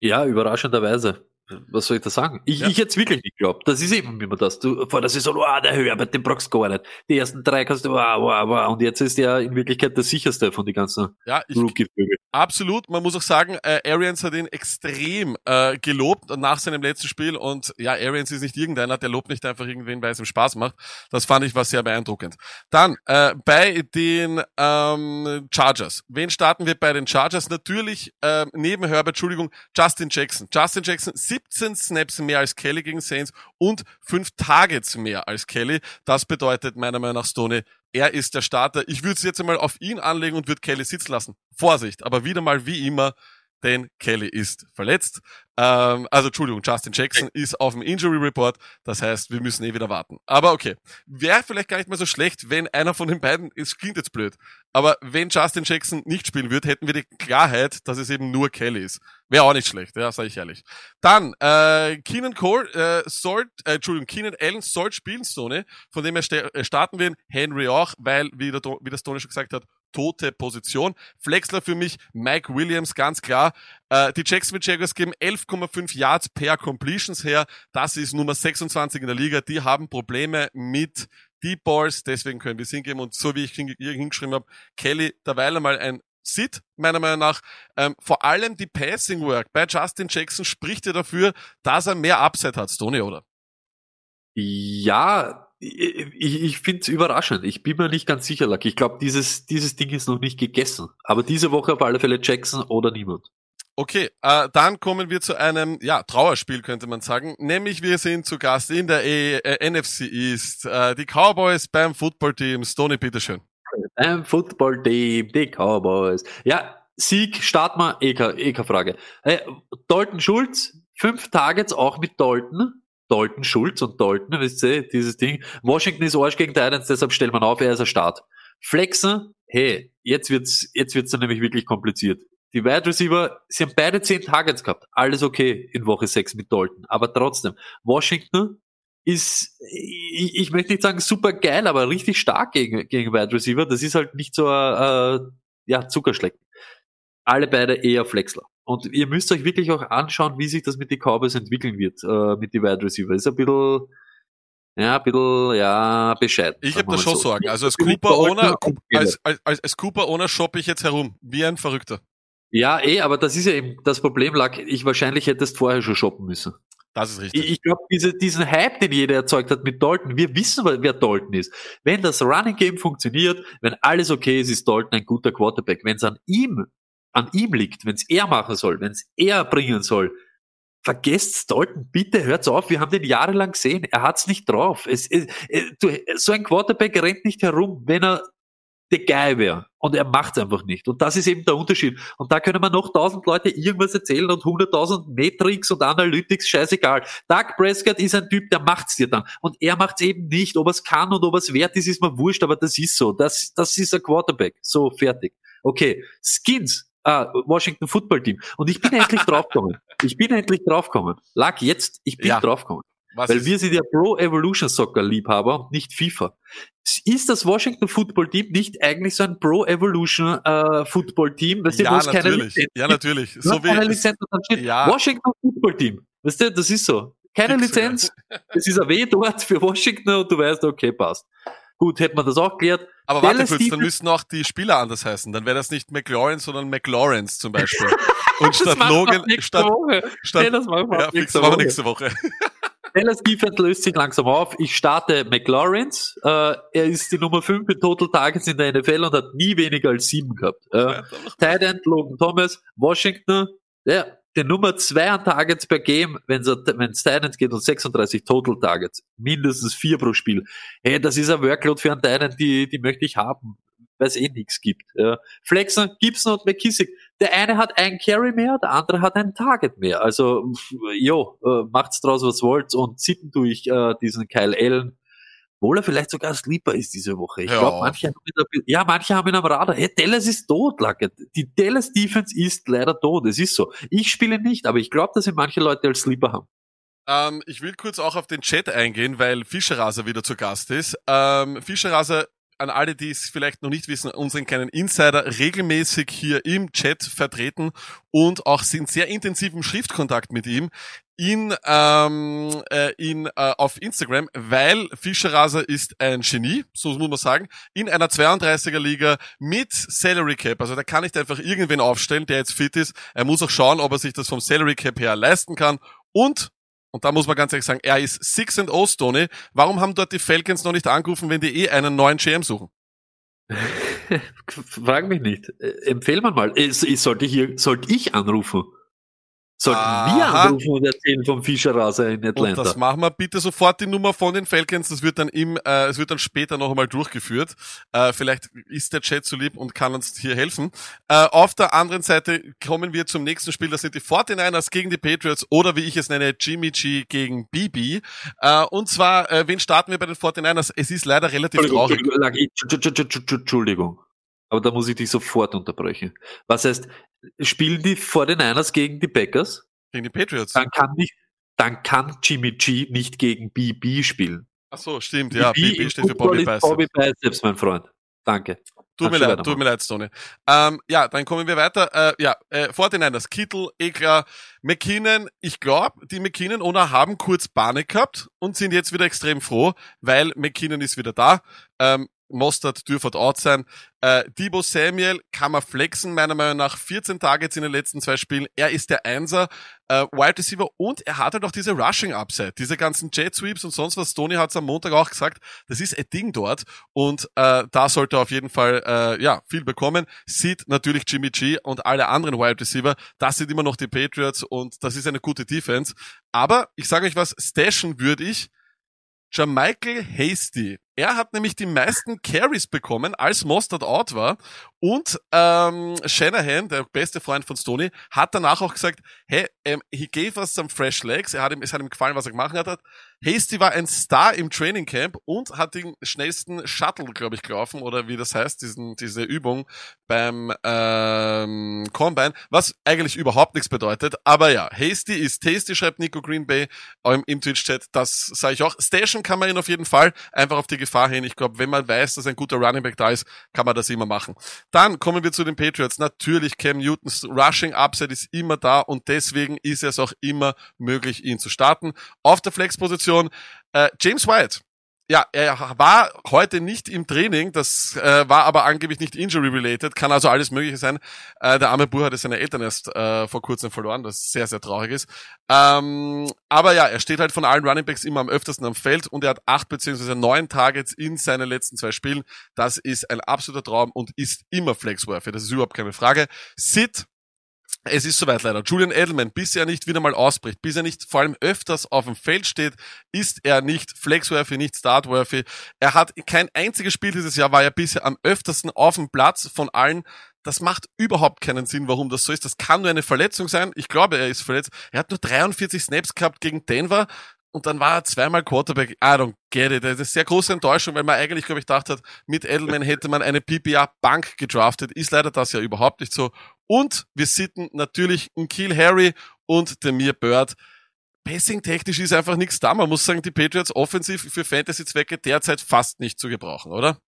Ja, überraschenderweise was soll ich da sagen? Ich, ja. ich jetzt wirklich nicht glaubt. Das ist eben immer das. Du vor der Saison, oh, der Herbert, den brauchst du gar nicht. Die ersten drei kannst du, wow, wow, wow. Und jetzt ist er in Wirklichkeit der sicherste von den ganzen ja, Rookie-Vögeln. Absolut. Man muss auch sagen, äh, Arians hat ihn extrem äh, gelobt nach seinem letzten Spiel. Und ja, Arians ist nicht irgendeiner, der lobt nicht einfach irgendwen, weil es ihm Spaß macht. Das fand ich was sehr beeindruckend. Dann äh, bei den ähm, Chargers. Wen starten wir bei den Chargers? Natürlich äh, neben Herbert, Entschuldigung, Justin Jackson. Justin Jackson, 17 Snaps mehr als Kelly gegen Saints und 5 Targets mehr als Kelly. Das bedeutet meiner Meinung nach Stoney, er ist der Starter. Ich würde es jetzt einmal auf ihn anlegen und würde Kelly sitzen lassen. Vorsicht, aber wieder mal wie immer, denn Kelly ist verletzt. Ähm, also Entschuldigung, Justin Jackson ist auf dem Injury Report. Das heißt, wir müssen eh wieder warten. Aber okay, wäre vielleicht gar nicht mehr so schlecht, wenn einer von den beiden, es klingt jetzt blöd, aber wenn Justin Jackson nicht spielen wird, hätten wir die Klarheit, dass es eben nur Kelly ist. Wäre auch nicht schlecht, ja, sage ich ehrlich. Dann, äh, Keenan Cole, äh, sollt, äh, Entschuldigung, Keenan Allen soll spielen, Stone, von dem er äh, starten werden, Henry auch, weil, wie, der, wie der Stone schon gesagt hat, tote Position. Flexler für mich, Mike Williams, ganz klar. Äh, die Jacksonville Jaguars geben 11,5 Yards per Completions her. Das ist Nummer 26 in der Liga. Die haben Probleme mit Deep Balls, deswegen können wir es hingeben. Und so wie ich hier hingeschrieben habe, Kelly derweil einmal ein Sit, meiner Meinung nach. Ähm, vor allem die Passing Work bei Justin Jackson spricht ja dafür, dass er mehr Upside hat, Stoney, oder? Ja, ich, ich finde es überraschend. Ich bin mir nicht ganz sicher, Luck. Ich glaube, dieses, dieses Ding ist noch nicht gegessen. Aber diese Woche auf alle Fälle Jackson oder niemand. Okay, äh, dann kommen wir zu einem ja, Trauerspiel, könnte man sagen. Nämlich wir sind zu Gast in der e äh, NFC East. Äh, die Cowboys beim Footballteam. Stoney, bitteschön. Beim Footballteam, die Cowboys. Ja, Sieg, starten wir, eh, eh keine Frage. Hey, Dalton Schulz, fünf Targets auch mit Dalton. Dalton Schulz und Dalton, wisst ihr, dieses Ding. Washington ist Arsch gegen Titans, deshalb stellt man auf, er ist ein Start. Flexen, hey, jetzt wird's, jetzt wird's dann nämlich wirklich kompliziert. Die Wide Receiver, sie haben beide zehn Targets gehabt. Alles okay in Woche 6 mit Dalton. Aber trotzdem, Washington ist, ich, ich möchte nicht sagen super geil, aber richtig stark gegen, gegen Wide Receiver. Das ist halt nicht so, äh, ja, Zuckerschlecken. Alle beide eher Flexler. Und ihr müsst euch wirklich auch anschauen, wie sich das mit den Cowboys entwickeln wird, äh, mit den Wide Receiver. Ist ein bisschen, ja, ein bisschen, ja, bescheiden. Ich habe da schon so. Sorgen. Also als Cooper für als, als, als, Cooper Owner shoppe ich jetzt herum. Wie ein Verrückter. Ja, eh, aber das ist ja eben das Problem, lag, ich wahrscheinlich hättest vorher schon shoppen müssen. Das ist richtig. Ich, ich glaube, diese, diesen Hype, den jeder erzeugt hat mit Dalton, wir wissen, wer Dalton ist. Wenn das Running Game funktioniert, wenn alles okay ist, ist Dalton ein guter Quarterback. Wenn es an ihm, an ihm liegt, wenn es er machen soll, wenn es er bringen soll, vergesst Dalton, bitte hört's auf, wir haben den jahrelang gesehen, er hat's nicht drauf. Es, es, es, du, so ein Quarterback rennt nicht herum, wenn er der Guy wäre. Und er macht's einfach nicht. Und das ist eben der Unterschied. Und da können wir noch tausend Leute irgendwas erzählen und hunderttausend Metrics und Analytics, scheißegal. Doug Prescott ist ein Typ, der macht's dir dann. Und er macht's eben nicht. Ob er's kann und ob er's wert ist, ist mir wurscht, aber das ist so. Das, das ist ein Quarterback. So, fertig. Okay. Skins. Ah, Washington Football Team. Und ich bin endlich (laughs) draufgekommen. Ich bin endlich draufgekommen. Lag jetzt, ich bin Ja. draufgekommen. Was Weil ist, wir sind ja Pro Evolution Soccer Liebhaber und nicht FIFA. Ist das Washington Football Team nicht eigentlich so ein Pro Evolution äh, Football Team? Weißt du, ja, natürlich. Ja, natürlich. So hast keine wie, Lizenz dann steht Ja. Washington Football Team. Weißt du, das ist so. Keine. Lizenz. Es ist ein W dort für Washington und du weißt, okay, passt. Gut, hätte man das auch geklärt. aber warte Dallas kurz, dann müssten auch die Spieler anders heißen. Dann wäre das nicht McLaurin, sondern McLaurence zum Beispiel. (laughs) Und statt wir Logan, statt, Woche. statt, Nee, das machen wir ja, nächste wir Woche. nächste Woche. (laughs) Dallas Defense löst sich langsam auf. Ich starte McLaurins. Äh, er ist die Nummer 5 in Total Targets in der NFL und hat nie weniger als 7 gehabt. Äh, Tight End Logan Thomas, Washington, ja, der Nummer 2 an Targets per Game, wenn es Tight End geht und 36 Total Targets. Mindestens 4 pro Spiel. Hey, das ist ein Workload für einen Tight End, die, die möchte ich haben. Weil es eh nichts gibt. Ja. Flexen, Gibson und McKissick. Der eine hat ein Carry mehr, der andere hat ein Target mehr. Also, jo, äh, macht's draus, was wollt und sitten durch äh, diesen Kyle Allen. Obwohl er vielleicht sogar Sleeper ist diese Woche. Ich Ja. glaube, manche haben ihn, ja, manche haben ihn am Radar. Hey, Dallas ist tot, Lackett. Die Dallas Defense ist leider tot. Es ist so. Ich spiele nicht, aber ich glaube, dass ihn manche Leute als Sleeper haben. Ähm, ich will kurz auch auf den Chat eingehen, weil Fischerraser wieder zu Gast ist. Ähm, Fischerraser, an alle, die es vielleicht noch nicht wissen, unseren kleinen Insider regelmäßig hier im Chat vertreten und auch sind sehr intensiv im Schriftkontakt mit ihm in, ähm, äh, in äh, auf Instagram, weil Fischerraser ist ein Genie, so muss man sagen, in einer 32er Liga mit Salary Cap. Also der kann nicht einfach irgendwen aufstellen, der jetzt fit ist. Er muss auch schauen, ob er sich das vom Salary Cap her leisten kann und und da muss man ganz ehrlich sagen, er ist 6 and 0 Stoney. Warum haben dort die Falcons noch nicht angerufen, wenn die eh einen neuen GM suchen? (laughs) Frag mich nicht. Äh, empfehl mir mal. Äh, so- Sollte ich, hier- sollte ich anrufen? Sollten wir Aha. anrufen und erzählen vom Fischerraser in Und Atlanta? das machen wir bitte sofort die Nummer von den Falcons. Das wird dann im, äh, es wird dann später noch einmal durchgeführt. Äh, vielleicht ist der Chat so lieb und kann uns hier helfen. Äh, auf der anderen Seite kommen wir zum nächsten Spiel. Das sind die 49ers gegen die Patriots oder wie ich es nenne, Jimmy G gegen BB. Äh, und zwar, äh, wen starten wir bei den 49ers? Es ist leider relativ Entschuldigung, traurig. Entschuldigung, Aber da muss ich dich sofort unterbrechen. Was heißt, spielen die 49ers gegen die Packers? Gegen die Patriots. Dann kann nicht, dann kann Jimmy G nicht gegen BB spielen. Ach so, stimmt. Ja, BB BB steht für Bobby Biceps. Bobby Biceps, mein Freund. Danke. Tut mir leid, tut mir leid, Stoney. Ähm, ja, dann kommen wir weiter. Äh, ja, äh, 49ers, Kittel, eh klar, McKinnon, ich glaube, die McKinnon-Owner haben kurz Panik gehabt und sind jetzt wieder extrem froh, weil McKinnon ist wieder da. Ähm, Mostert dürfte out sein. Äh, Debo Samuel kann man flexen, meiner Meinung nach. 14 Targets in den letzten zwei Spielen. Er ist der Einser, äh, Wide Receiver und er hat halt auch diese Rushing Upside. Diese ganzen Jet Sweeps und sonst was. Tony hat es am Montag auch gesagt. Das ist ein Ding dort und äh, da sollte er auf jeden Fall äh, ja viel bekommen. Sieht natürlich Jimmy G und alle anderen Wide Receiver. Das sind immer noch die Patriots und das ist eine gute Defense. Aber ich sage euch was, stashen würde ich Jermichael Hasty. Er hat nämlich die meisten Carries bekommen, als Mostert out war. Und ähm, Shanahan, der beste Freund von Stoney, hat danach auch gesagt, hey, ähm, he gave us some fresh legs. Er hat ihm, es hat ihm gefallen, was er gemacht hat. Hasty war ein Star im Training Camp und hat den schnellsten Shuttle, glaube ich, gelaufen, oder wie das heißt, diesen, diese Übung beim ähm, Combine, was eigentlich überhaupt nichts bedeutet. Aber ja, Hasty ist Tasty, schreibt Nico Green Bay im, im Twitch-Chat. Das sage ich auch. Station kann man ihn auf jeden Fall einfach auf die Gefahr hin. Ich glaube, wenn man weiß, dass ein guter Running Back da ist, kann man das immer machen. Dann kommen wir zu den Patriots. Natürlich, Cam Newtons Rushing Upside ist immer da und deswegen ist es auch immer möglich, ihn zu starten. Auf der Flex-Position äh, James White. ja, er war heute nicht im Training, das äh, war aber angeblich nicht injury-related, kann also alles Mögliche sein. Äh, der arme Bur hatte seine Eltern erst äh, vor kurzem verloren, das sehr, sehr traurig ist. Ähm, aber ja, er steht halt von allen Runningbacks immer am öftesten am Feld und er hat acht beziehungsweise neun Targets in seinen letzten zwei Spielen. Das ist ein absoluter Traum und ist immer flexworthy, das ist überhaupt keine Frage. Sid es ist soweit leider. Julian Edelman, bis er nicht wieder mal ausbricht, bis er nicht vor allem öfters auf dem Feld steht, ist er nicht flexworthy, nicht startworthy. Er hat kein einziges Spiel dieses Jahr, war er bisher am öftersten auf dem Platz von allen. Das macht überhaupt keinen Sinn, warum das so ist. Das kann nur eine Verletzung sein. Ich glaube, er ist verletzt. Er hat nur 43 Snaps gehabt gegen Denver und dann war er zweimal Quarterback. I don't get it. Das ist eine sehr große Enttäuschung, weil man eigentlich, glaube ich, gedacht hat, mit Edelman hätte man eine PPA-Bank gedraftet. Ist leider das ja überhaupt nicht so. Und wir sitten natürlich einen Kill Harry und Demir Bird. Passing-technisch ist einfach nichts da. Man muss sagen, die Patriots offensiv für Fantasy-Zwecke derzeit fast nicht zu gebrauchen, oder?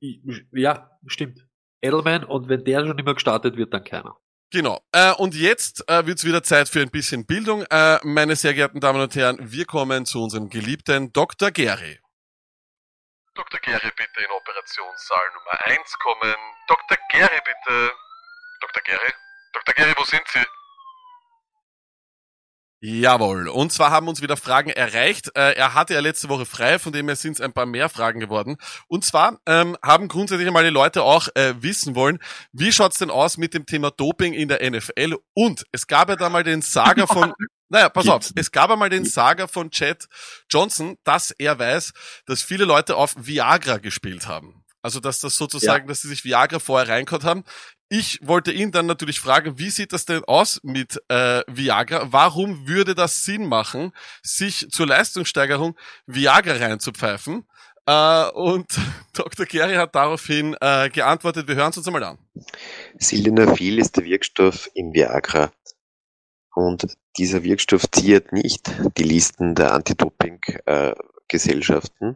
Ja, stimmt. Edelman und wenn der schon immer gestartet wird, dann keiner. Genau. Äh, und jetzt äh, wird es wieder Zeit für ein bisschen Bildung. Äh, meine sehr geehrten Damen und Herren, wir kommen zu unserem geliebten Dr. Gary. Dr. Gary, bitte in Operationssaal Nummer 1 kommen. Dr. Gary, bitte. Dr. Gary? Dr. Gary, wo sind Sie? Jawohl. Und zwar haben uns wieder Fragen erreicht. Äh, er hatte ja letzte Woche frei, von dem her sind es ein paar mehr Fragen geworden. Und zwar ähm, haben grundsätzlich einmal die Leute auch äh, wissen wollen, wie schaut's denn aus mit dem Thema Doping in der NFL? Und es gab ja da mal den Saga von (laughs) Naja, pass auf, es gab einmal den Saga von Chad Johnson, dass er weiß, dass viele Leute auf Viagra gespielt haben. Also dass das sozusagen, ja. dass sie sich Viagra vorher reingehauen haben. Ich wollte ihn dann natürlich fragen, wie sieht das denn aus mit äh, Viagra? Warum würde das Sinn machen, sich zur Leistungssteigerung Viagra reinzupfeifen? Äh, und (laughs) Dr. Gary hat daraufhin äh, geantwortet, wir hören es uns einmal an. Sildenafil ist der Wirkstoff im Viagra. Und dieser Wirkstoff ziert nicht die Listen der Anti-Doping-Gesellschaften. Äh,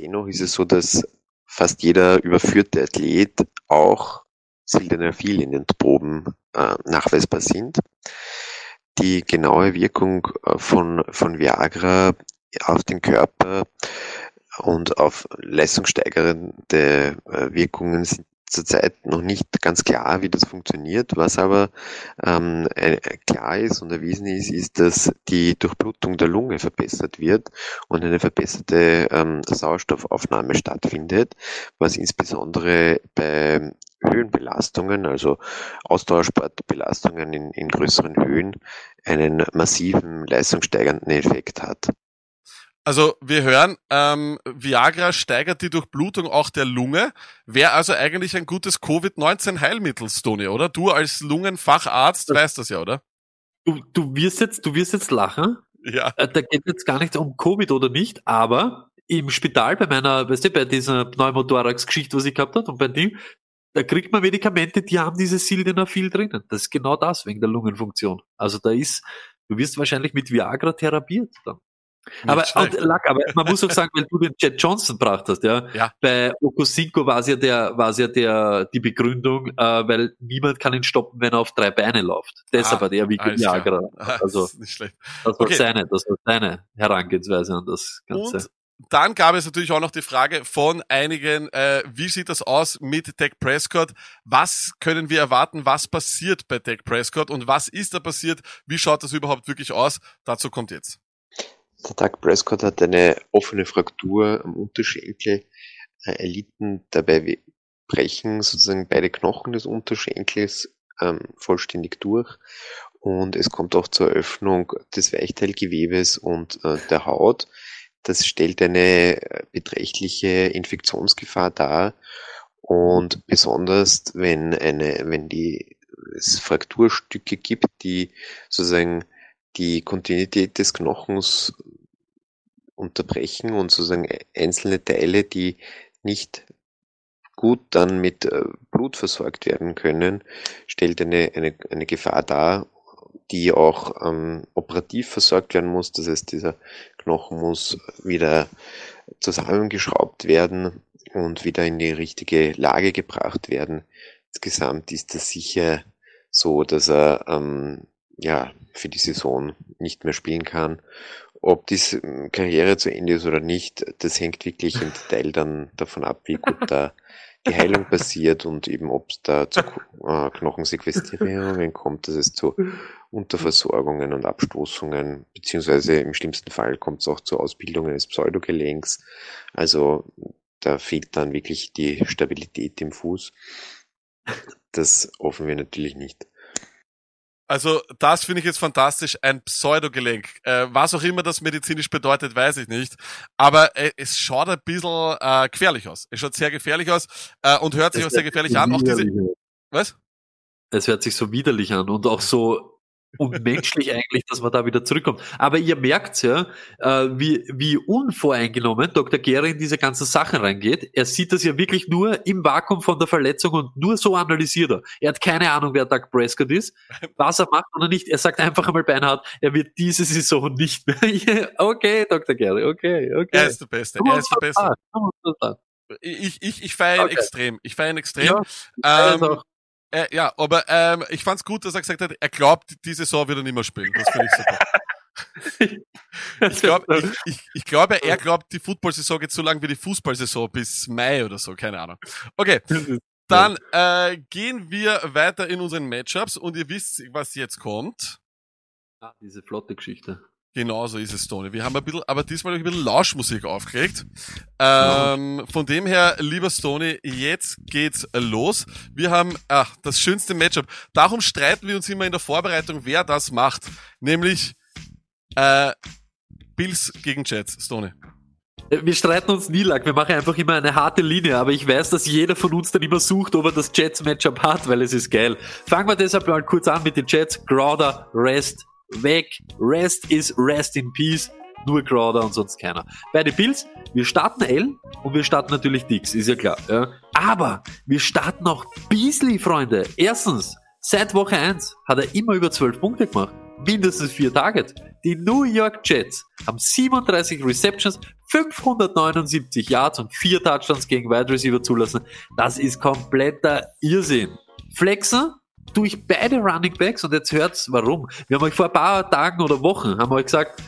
Dennoch ist es so, dass fast jeder überführte Athlet auch Sildenafil in den Proben äh, nachweisbar sind. Die genaue Wirkung äh, von, von Viagra auf den Körper und auf leistungssteigernde äh, Wirkungen sind zurzeit noch nicht ganz klar, wie das funktioniert. Was aber ähm, klar ist und erwiesen ist, ist, dass die Durchblutung der Lunge verbessert wird und eine verbesserte ähm, Sauerstoffaufnahme stattfindet, was insbesondere bei Höhenbelastungen, also Ausdauersportbelastungen in, in größeren Höhen, einen massiven leistungssteigernden Effekt hat. Also wir hören, ähm, Viagra steigert die Durchblutung auch der Lunge. Wäre also eigentlich ein gutes Covid-19-Heilmittel, Stony, oder? Du als Lungenfacharzt weißt das ja, oder? Du, du wirst jetzt, du wirst jetzt lachen. Ja. Äh, da geht jetzt gar nicht um Covid oder nicht, aber im Spital bei meiner, weißt du, bei dieser Pneumothorax-Geschichte, was ich gehabt habe und bei dem, da kriegt man Medikamente, die haben diese Sildenafil drinnen. Das ist genau das wegen der Lungenfunktion. Also da ist, du wirst wahrscheinlich mit Viagra therapiert dann aber, und, Lack, aber man muss auch sagen, weil du den Jet Johnson gebracht hast, ja. ja. Bei Okosinko war es ja der, war es ja der, die Begründung, äh, weil niemand kann ihn stoppen, wenn er auf drei Beine läuft. Deshalb ah, hat er wie Viagra. (laughs) Also, das, (laughs) ist nicht schlecht. das war okay. seine, das war seine Herangehensweise an das Ganze. Und dann gab es natürlich auch noch die Frage von einigen, äh, wie sieht das aus mit Dak Prescott? Was können wir erwarten? Was passiert bei Dak Prescott? Und was ist da passiert? Wie schaut das überhaupt wirklich aus? Dazu kommt jetzt. Der Doug Prescott hat eine offene Fraktur am Unterschenkel äh, erlitten. Dabei brechen sozusagen beide Knochen des Unterschenkels ähm, vollständig durch und es kommt auch zur Öffnung des Weichteilgewebes und äh, der Haut. Das stellt eine äh, beträchtliche Infektionsgefahr dar und besonders wenn eine, wenn die es Frakturstücke gibt, die sozusagen die Kontinuität des Knochens unterbrechen und sozusagen einzelne Teile, die nicht gut dann mit äh, Blut versorgt werden können, stellt eine, eine, eine Gefahr dar, die auch ähm, operativ versorgt werden muss. Das heißt, dieser Knochen muss wieder zusammengeschraubt werden und wieder in die richtige Lage gebracht werden. Insgesamt ist das sicher so, dass er ähm, ja, für die Saison nicht mehr spielen kann. ob diese ähm, Karriere zu Ende ist oder nicht, das hängt wirklich im Detail dann davon ab, wie gut da die Heilung passiert und eben ob es da zu äh, Knochensequestrierungen kommt, dass es zu Unterversorgungen und Abstoßungen, beziehungsweise im schlimmsten Fall kommt es auch zur Ausbildung eines Pseudogelenks. Also da fehlt dann wirklich die Stabilität im Fuß. Das hoffen wir natürlich nicht. Also das finde ich jetzt fantastisch, ein Pseudogelenk. Äh, was auch immer das medizinisch bedeutet, weiß ich nicht. Aber äh, es schaut ein bisschen äh, gefährlich aus. Es schaut sehr gefährlich aus äh, und hört sich Es auch sehr gefährlich an. Auch diese, was? Es hört sich so widerlich an und auch so unmenschlich eigentlich, dass man da wieder zurückkommt. Aber ihr merkt ja, äh, wie, wie unvoreingenommen Dr. Gehre in diese ganzen Sachen reingeht. Er sieht das ja wirklich nur im Vakuum von der Verletzung und nur so analysiert er. Er hat keine Ahnung, wer Doug Prescott ist, was er macht oder nicht. Er sagt einfach einmal beinhart, er wird diese Saison nicht mehr. (laughs) okay, Dr. Gehre, okay, okay. Er ist der Beste. Er ist der Beste. Ich, ich, ich feiere ihn Okay. extrem. Ich feiere ihn extrem. Ja, ist ähm, äh, ja, aber ähm, ich fand's gut, dass er gesagt hat, er glaubt, die Saison wird er nicht mehr spielen. Das finde ich super. (laughs) Ich, glaub, ich, ich, ich glaube, er glaubt, die Football-Saison geht so lang wie die Fußball-Saison bis Mai oder so, keine Ahnung. Okay, dann äh, gehen wir weiter in unseren Matchups und ihr wisst, was jetzt kommt. Ah, diese flotte Geschichte. Genau so ist es, Tony. Wir haben ein bisschen, aber diesmal ein bisschen Lauschmusik aufgelegt. Ähm, von dem her, lieber Stony, jetzt geht's los. Wir haben ach, das schönste Matchup. Darum streiten wir uns immer in der Vorbereitung, wer das macht. Nämlich äh, Bills gegen Jets, Stony. Wir streiten uns nie lang, wir machen einfach immer eine harte Linie, aber ich weiß, dass jeder von uns dann immer sucht, ob er das Jets-Matchup hat, weil es ist geil. Fangen wir deshalb mal kurz an mit den Jets. Crowder, Rest, weg. Rest is Rest in Peace. Nur Crowder und sonst keiner. Bei den Bills, wir starten L und wir starten natürlich Dix, ist ja klar. Ja. Aber wir starten auch Beasley, Freunde. Erstens, seit Woche 1 hat er immer über 12 Punkte gemacht. Mindestens vier Targets. Die New York Jets haben 37 Receptions, 579 Yards und vier Touchdowns gegen Wide Receiver zulassen. Das ist kompletter Irrsinn. Flexen durch beide Running Backs und jetzt hört's warum. Wir haben euch vor ein paar Tagen oder Wochen haben euch gesagt,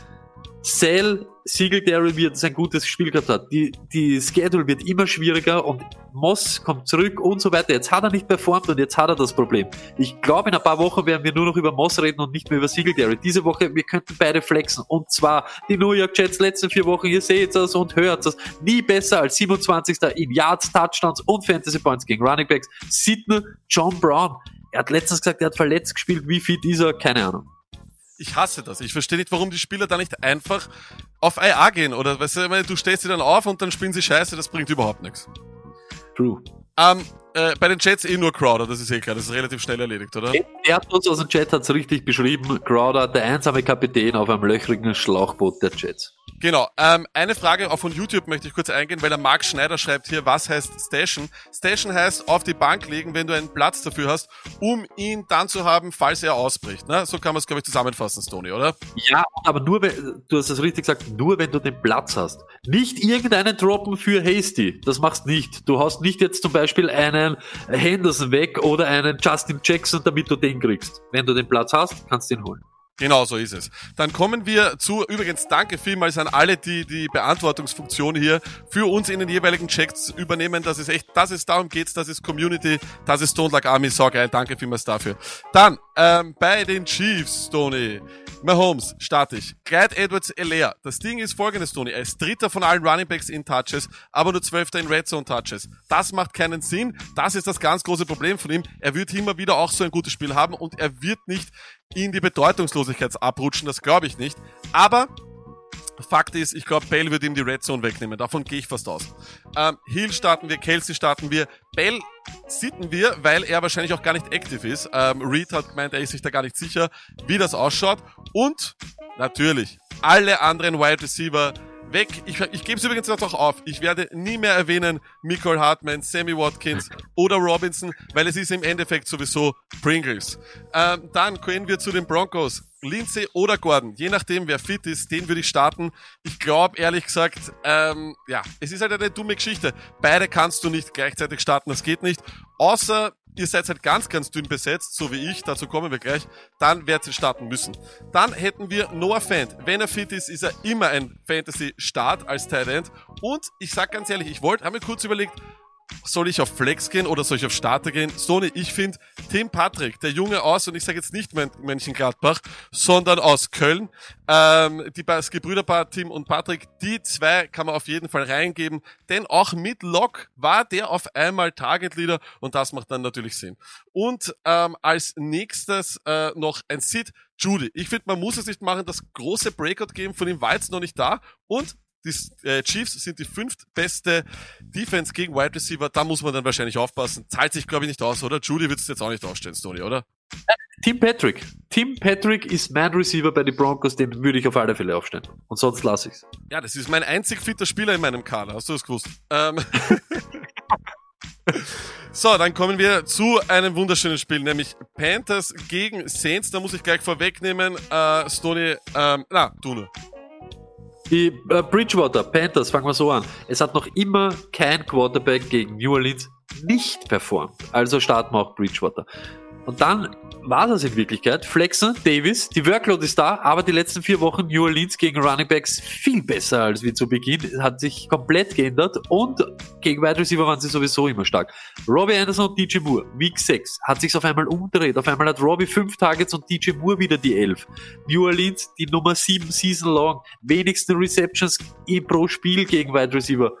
Sell Singletary wird sein gutes Spiel gehabt hat. Die, die Schedule wird immer schwieriger und Moss kommt zurück und so weiter. Jetzt hat er nicht performt und jetzt hat er das Problem. Ich glaube, in ein paar Wochen werden wir nur noch über Moss reden und nicht mehr über Singletary. Diese Woche, wir könnten beide flexen. Und zwar die New York Jets letzten vier Wochen, ihr seht das und hört das. Nie besser als 27. in Yards, Touchdowns und Fantasy Points gegen Running Backs. Sidney John Brown. Er hat letztens gesagt, er hat verletzt gespielt. Wie fit ist er? Keine Ahnung. Ich hasse das. Ich verstehe nicht, warum die Spieler da nicht einfach auf IA gehen. Oder weißt du, meine, du stehst sie dann auf und dann spielen sie scheiße, das bringt überhaupt nichts. True. Ähm, äh, bei den Jets eh nur Crowder, das ist eh klar, das ist relativ schnell erledigt, oder? Der hat uns aus dem Chat hat's richtig beschrieben. Crowder, der einsame Kapitän auf einem löchrigen Schlauchboot der Jets. Genau. Ähm, eine Frage auch von YouTube möchte ich kurz eingehen, weil der Marc Schneider schreibt hier, was heißt Stashen? Stashen heißt auf die Bank legen, wenn du einen Platz dafür hast, um ihn dann zu haben, falls er ausbricht. Ne? So kann man es, glaube ich, zusammenfassen, Stoney, oder? Ja, aber nur wenn, du hast es richtig gesagt, nur wenn du den Platz hast. Nicht irgendeinen droppen für Hasty. Das machst nicht. Du hast nicht jetzt zum Beispiel einen Henderson weg oder einen Justin Jackson, damit du den kriegst. Wenn du den Platz hast, kannst du ihn holen. Genau so ist es. Dann kommen wir zu, übrigens danke vielmals an alle, die die Beantwortungsfunktion hier für uns in den jeweiligen Checks übernehmen. Das ist echt, das ist, darum geht's, das ist Community, das ist Stone Like Army, so geil. Danke vielmals dafür. Dann, ähm, bei den Chiefs, Tony. Mahomes, starte ich. Clyde Edwards Elair. Das Ding ist folgendes, Tony. Er ist Dritter von allen Running Backs in Touches, aber nur Zwölfter in Red Zone Touches. Das macht keinen Sinn. Das ist das ganz große Problem von ihm. Er wird immer wieder auch so ein gutes Spiel haben und er wird nicht in die Bedeutungslosigkeit abrutschen, das glaube ich nicht. Aber Fakt ist, ich glaube, Bell wird ihm die Red Zone wegnehmen. Davon gehe ich fast aus. Ähm, Hill starten wir, Kelsey starten wir. Bell sitten wir, weil er wahrscheinlich auch gar nicht aktiv ist. Ähm, Reed hat gemeint, er ist sich da gar nicht sicher, wie das ausschaut. Und natürlich, alle anderen Wide Receiver weg. Ich, ich gebe es übrigens auch auf. Ich werde nie mehr erwähnen Michael Hartman, Sammy Watkins (laughs) oder Robinson, weil es ist im Endeffekt sowieso Pringles. Ähm, dann gehen wir zu den Broncos. Lindsay oder Gordon, je nachdem wer fit ist, den würde ich starten. Ich glaube ehrlich gesagt, ähm, ja, es ist halt eine dumme Geschichte. Beide kannst du nicht gleichzeitig starten, das geht nicht. Außer ihr seid halt ganz, ganz dünn besetzt, so wie ich, dazu kommen wir gleich, dann werdet ihr starten müssen. Dann hätten wir Noah Fant. Wenn er fit ist, ist er immer ein Fantasy-Start als Tight. Und ich sag ganz ehrlich, ich wollte, habe mir kurz überlegt, soll ich auf Flex gehen oder soll ich auf Starter gehen? Sony, ich finde Tim Patrick, der Junge aus, und ich sage jetzt nicht Mönchengladbach, sondern aus Köln, ähm, die, das Gebrüderpaar Tim und Patrick, die zwei kann man auf jeden Fall reingeben, denn auch mit Lock war der auf einmal Target Leader und das macht dann natürlich Sinn. Und ähm, als nächstes äh, noch ein Sid Judy. Ich finde, man muss es nicht machen, das große Breakout geben von ihm war jetzt noch nicht da und die äh, Chiefs sind die fünftbeste Defense gegen Wide Receiver. Da muss man dann wahrscheinlich aufpassen. Zahlt sich, glaube ich, nicht aus, oder? Judy wird es jetzt auch nicht ausstellen, Stoney, oder? Tim Patrick. Tim Patrick ist mein Receiver bei den Broncos, den würde ich auf alle Fälle aufstellen. Und sonst lasse ich's. Ja, das ist mein einzig fitter Spieler in meinem Kader. Hast du das gewusst? Ähm (laughs) so, dann kommen wir zu einem wunderschönen Spiel, nämlich Panthers gegen Saints. Da muss ich gleich vorwegnehmen, äh, Stoney, ähm, na, du nur. Die äh, Bridgewater Panthers, fangen wir so an. Es hat noch immer kein Quarterback gegen New Orleans nicht performt. Also starten wir auch Bridgewater. Und dann war das in Wirklichkeit. Flexen, Davis, die Workload ist da, aber die letzten vier Wochen New Orleans gegen Running Backs viel besser als wie zu Beginn. Hat sich komplett geändert und gegen Wide Receiver waren sie sowieso immer stark. Robbie Anderson und DJ Moore, Week 6, hat sich auf einmal umgedreht. Auf einmal hat Robbie fünf Targets und DJ Moore wieder die elf. New Orleans, die Nummer sieben Season long, wenigsten Receptions pro Spiel gegen Wide Receiver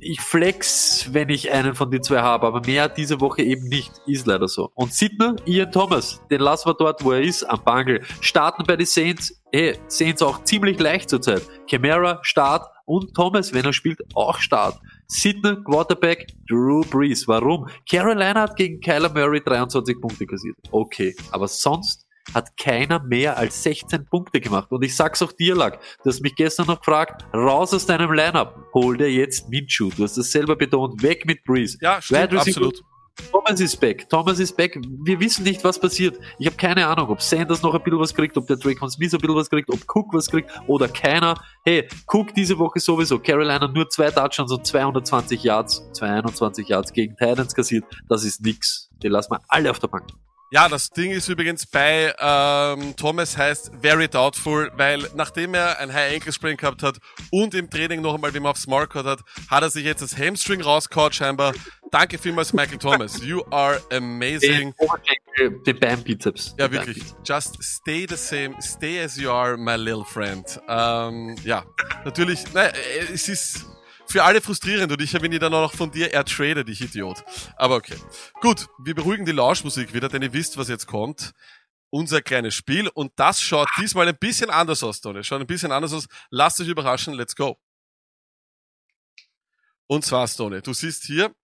ich flex, wenn ich einen von den zwei habe, aber mehr diese Woche eben nicht. Ist leider so. Und Sidner, Ian Thomas, den lassen wir dort, wo er ist, am Bangel. Starten bei den Saints, hey, Saints auch ziemlich leicht zurzeit. Camara, Start und Thomas, wenn er spielt, auch Start. Sidner, Quarterback, Drew Brees. Warum? Carolina hat gegen Kyler Murray 23 Punkte kassiert. Okay, aber sonst hat keiner mehr als 16 Punkte gemacht. Und ich sag's auch dir, Lack, du hast mich gestern noch gefragt, raus aus deinem Lineup, hol dir jetzt Minshew. Du hast es selber betont, weg mit Breeze. Ja, stimmt, absolut. Thomas ist back. Thomas ist back. Wir wissen nicht, was passiert. Ich habe keine Ahnung, ob Sanders noch ein bisschen was kriegt, ob der Drake Smith ein bisschen was kriegt, ob Cook was kriegt oder keiner. Hey, Cook diese Woche sowieso. Carolina nur zwei Touchdowns und 220 Yards, 221 Yards gegen Titans kassiert. Das ist nix. Die lassen wir alle auf der Bank. Ja, das Ding ist übrigens bei ähm, Thomas heißt very doubtful, weil nachdem er ein High Ankle Sprain gehabt hat und im Training noch einmal, wie man aufs Maul hat, hat er sich jetzt das Hamstring rausgehauen scheinbar. Danke vielmals, Michael Thomas. You are amazing. Den Bam-Bizeps. Ja, wirklich. Just stay the same. Stay as you are, my little friend. Ähm, ja, natürlich, naja, es ist für alle frustrierend und ich habe ihn dann auch noch von dir ertradet, ich Idiot. Aber okay. Gut, wir beruhigen die Lauschmusik wieder, denn ihr wisst, was jetzt kommt. Unser kleines Spiel und das schaut diesmal ein bisschen anders aus, Tony. Schaut ein bisschen anders aus. Lasst euch überraschen, let's go. Und zwar, Stone, du siehst hier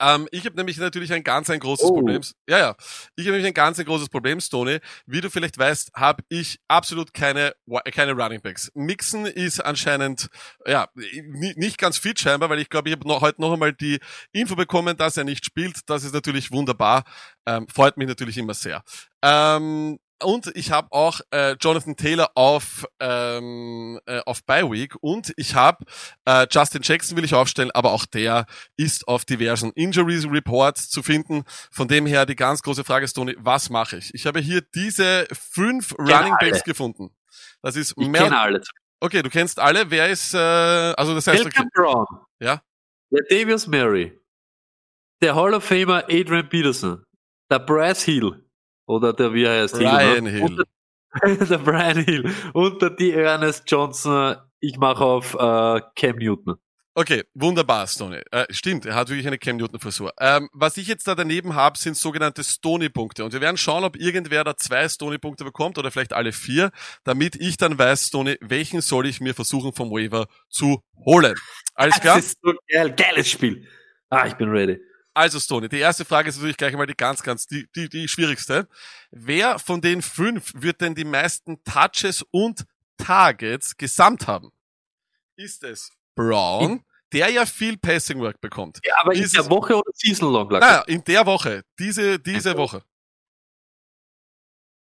ähm, ich habe nämlich natürlich ein ganz ein großes oh. Problem. Ja, ja. Ich habe nämlich ein ganz ein großes Problem, Stone. Wie du vielleicht weißt, habe ich absolut keine keine Running Backs. Mixen ist anscheinend ja nicht ganz fit scheinbar, weil ich glaube, ich habe noch, heute noch einmal die Info bekommen, dass er nicht spielt. Das ist natürlich wunderbar. Ähm, freut mich natürlich immer sehr. Ähm, und ich habe auch äh, Jonathan Taylor auf ähm, äh, auf Bye Week und ich habe äh, Justin Jackson will ich aufstellen, aber auch der ist auf diversen Injuries Reports zu finden. Von dem her die ganz große Frage ist, Tony, was mache ich? Ich habe hier diese fünf Running Backs alle. gefunden. Das ist ich Mel kenne alle. Okay, du kennst alle. Wer ist äh, also das heißt Malcolm okay. Brown. Ja. Der Davius Mary. Der Hall of Famer Adrian Peterson. Der Brass Hill. Oder der, wie heißt? Brian Hill. Hill. (laughs) Der, der Brian Hill. Und der die Ernest Johnson. Ich mache auf äh, Cam Newton. Okay, wunderbar, Stoney. Äh, stimmt, er hat wirklich eine Cam Newton-Frisur. Ähm, was ich jetzt da daneben habe, sind sogenannte Stoney-Punkte. Und wir werden schauen, ob irgendwer da zwei Stoney-Punkte bekommt oder vielleicht alle vier, damit ich dann weiß, Stoney, welchen soll ich mir versuchen vom Waiver zu holen. Alles (laughs) klar? Das ist so geil, geiles Spiel. Ah, ich bin ready. Also, Stone, die erste Frage ist natürlich gleich einmal die ganz, ganz, die, die, die schwierigste. Wer von den fünf wird denn die meisten Touches und Targets gesamt haben? Ist es Brown, der ja viel Passing Work bekommt? Ja, aber ist in der Woche oder Season Long? Naja, in der Woche. Diese, diese Woche.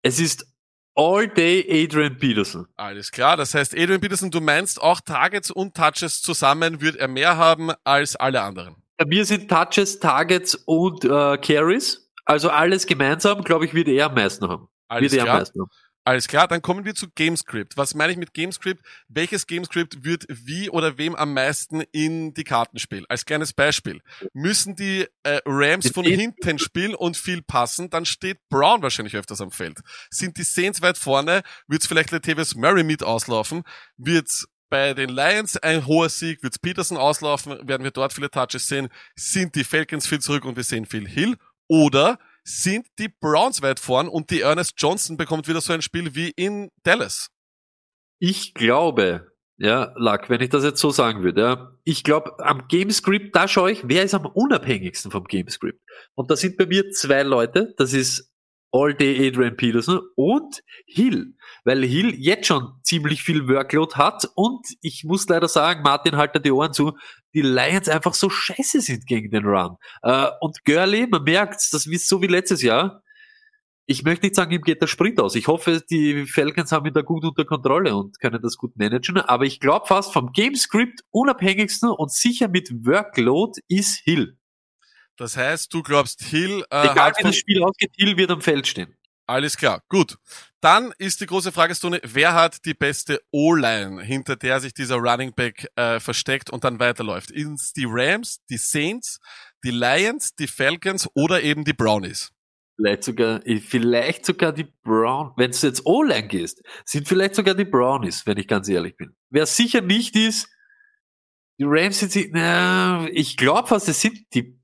Es ist All Day Adrian Peterson. Alles klar. Das heißt, Adrian Peterson, du meinst auch Targets und Touches zusammen wird er mehr haben als alle anderen. Bei mir sind Touches, Targets und äh, Carries. Also alles gemeinsam, glaube ich, wird er am meisten haben. Alles wird er am klar. meisten haben. Alles klar, dann kommen wir zu Gamescript. Was meine ich mit Gamescript? Welches Gamescript wird wie oder wem am meisten in die Karten spielen? Als kleines Beispiel. Müssen die äh, Rams von hinten spielen und viel passen, dann steht Brown wahrscheinlich öfters am Feld. Sind die Saints weit vorne, wird's vielleicht Latavius Murray mit auslaufen, wird's bei den Lions ein hoher Sieg, wird's Peterson auslaufen, werden wir dort viele Touches sehen, sind die Falcons viel zurück und wir sehen viel Hill, oder sind die Browns weit vorn und die Ernest Johnson bekommt wieder so ein Spiel wie in Dallas. Ich glaube, ja, Luck, wenn ich das jetzt so sagen würde, ja, ich glaube, am Gamescript, da schaue ich, wer ist am unabhängigsten vom Gamescript. Und da sind bei mir zwei Leute, das ist All Day Adrian Peterson und Hill, weil Hill jetzt schon ziemlich viel Workload hat und ich muss leider sagen, Martin haltet die Ohren zu, die Lions einfach so scheiße sind gegen den Run. Äh, und Gurley, man merkt, das ist so wie letztes Jahr, ich möchte nicht sagen, ihm geht der Sprit aus. Ich hoffe, die Falcons haben ihn da gut unter Kontrolle und können das gut managen. Aber ich glaube fast vom Gamescript unabhängigsten und sicher mit Workload ist Hill. Das heißt, du glaubst, Hill äh, Egal hat wie das Spiel ausgeht, Hill wird am Feld stehen. alles klar, gut. Dann ist die große Fragestunde, wer hat die beste O-Line, hinter der sich dieser Running Back äh, versteckt und dann weiterläuft? Ist die Rams, die Saints, die Lions, die Falcons oder eben die Brownies? Vielleicht sogar, vielleicht sogar die Brown, wenn du jetzt O-Line gehst, sind vielleicht sogar die Brownies, wenn ich ganz ehrlich bin. Wer sicher nicht ist, die Rams sind sie, na, ich glaube fast, es sind die,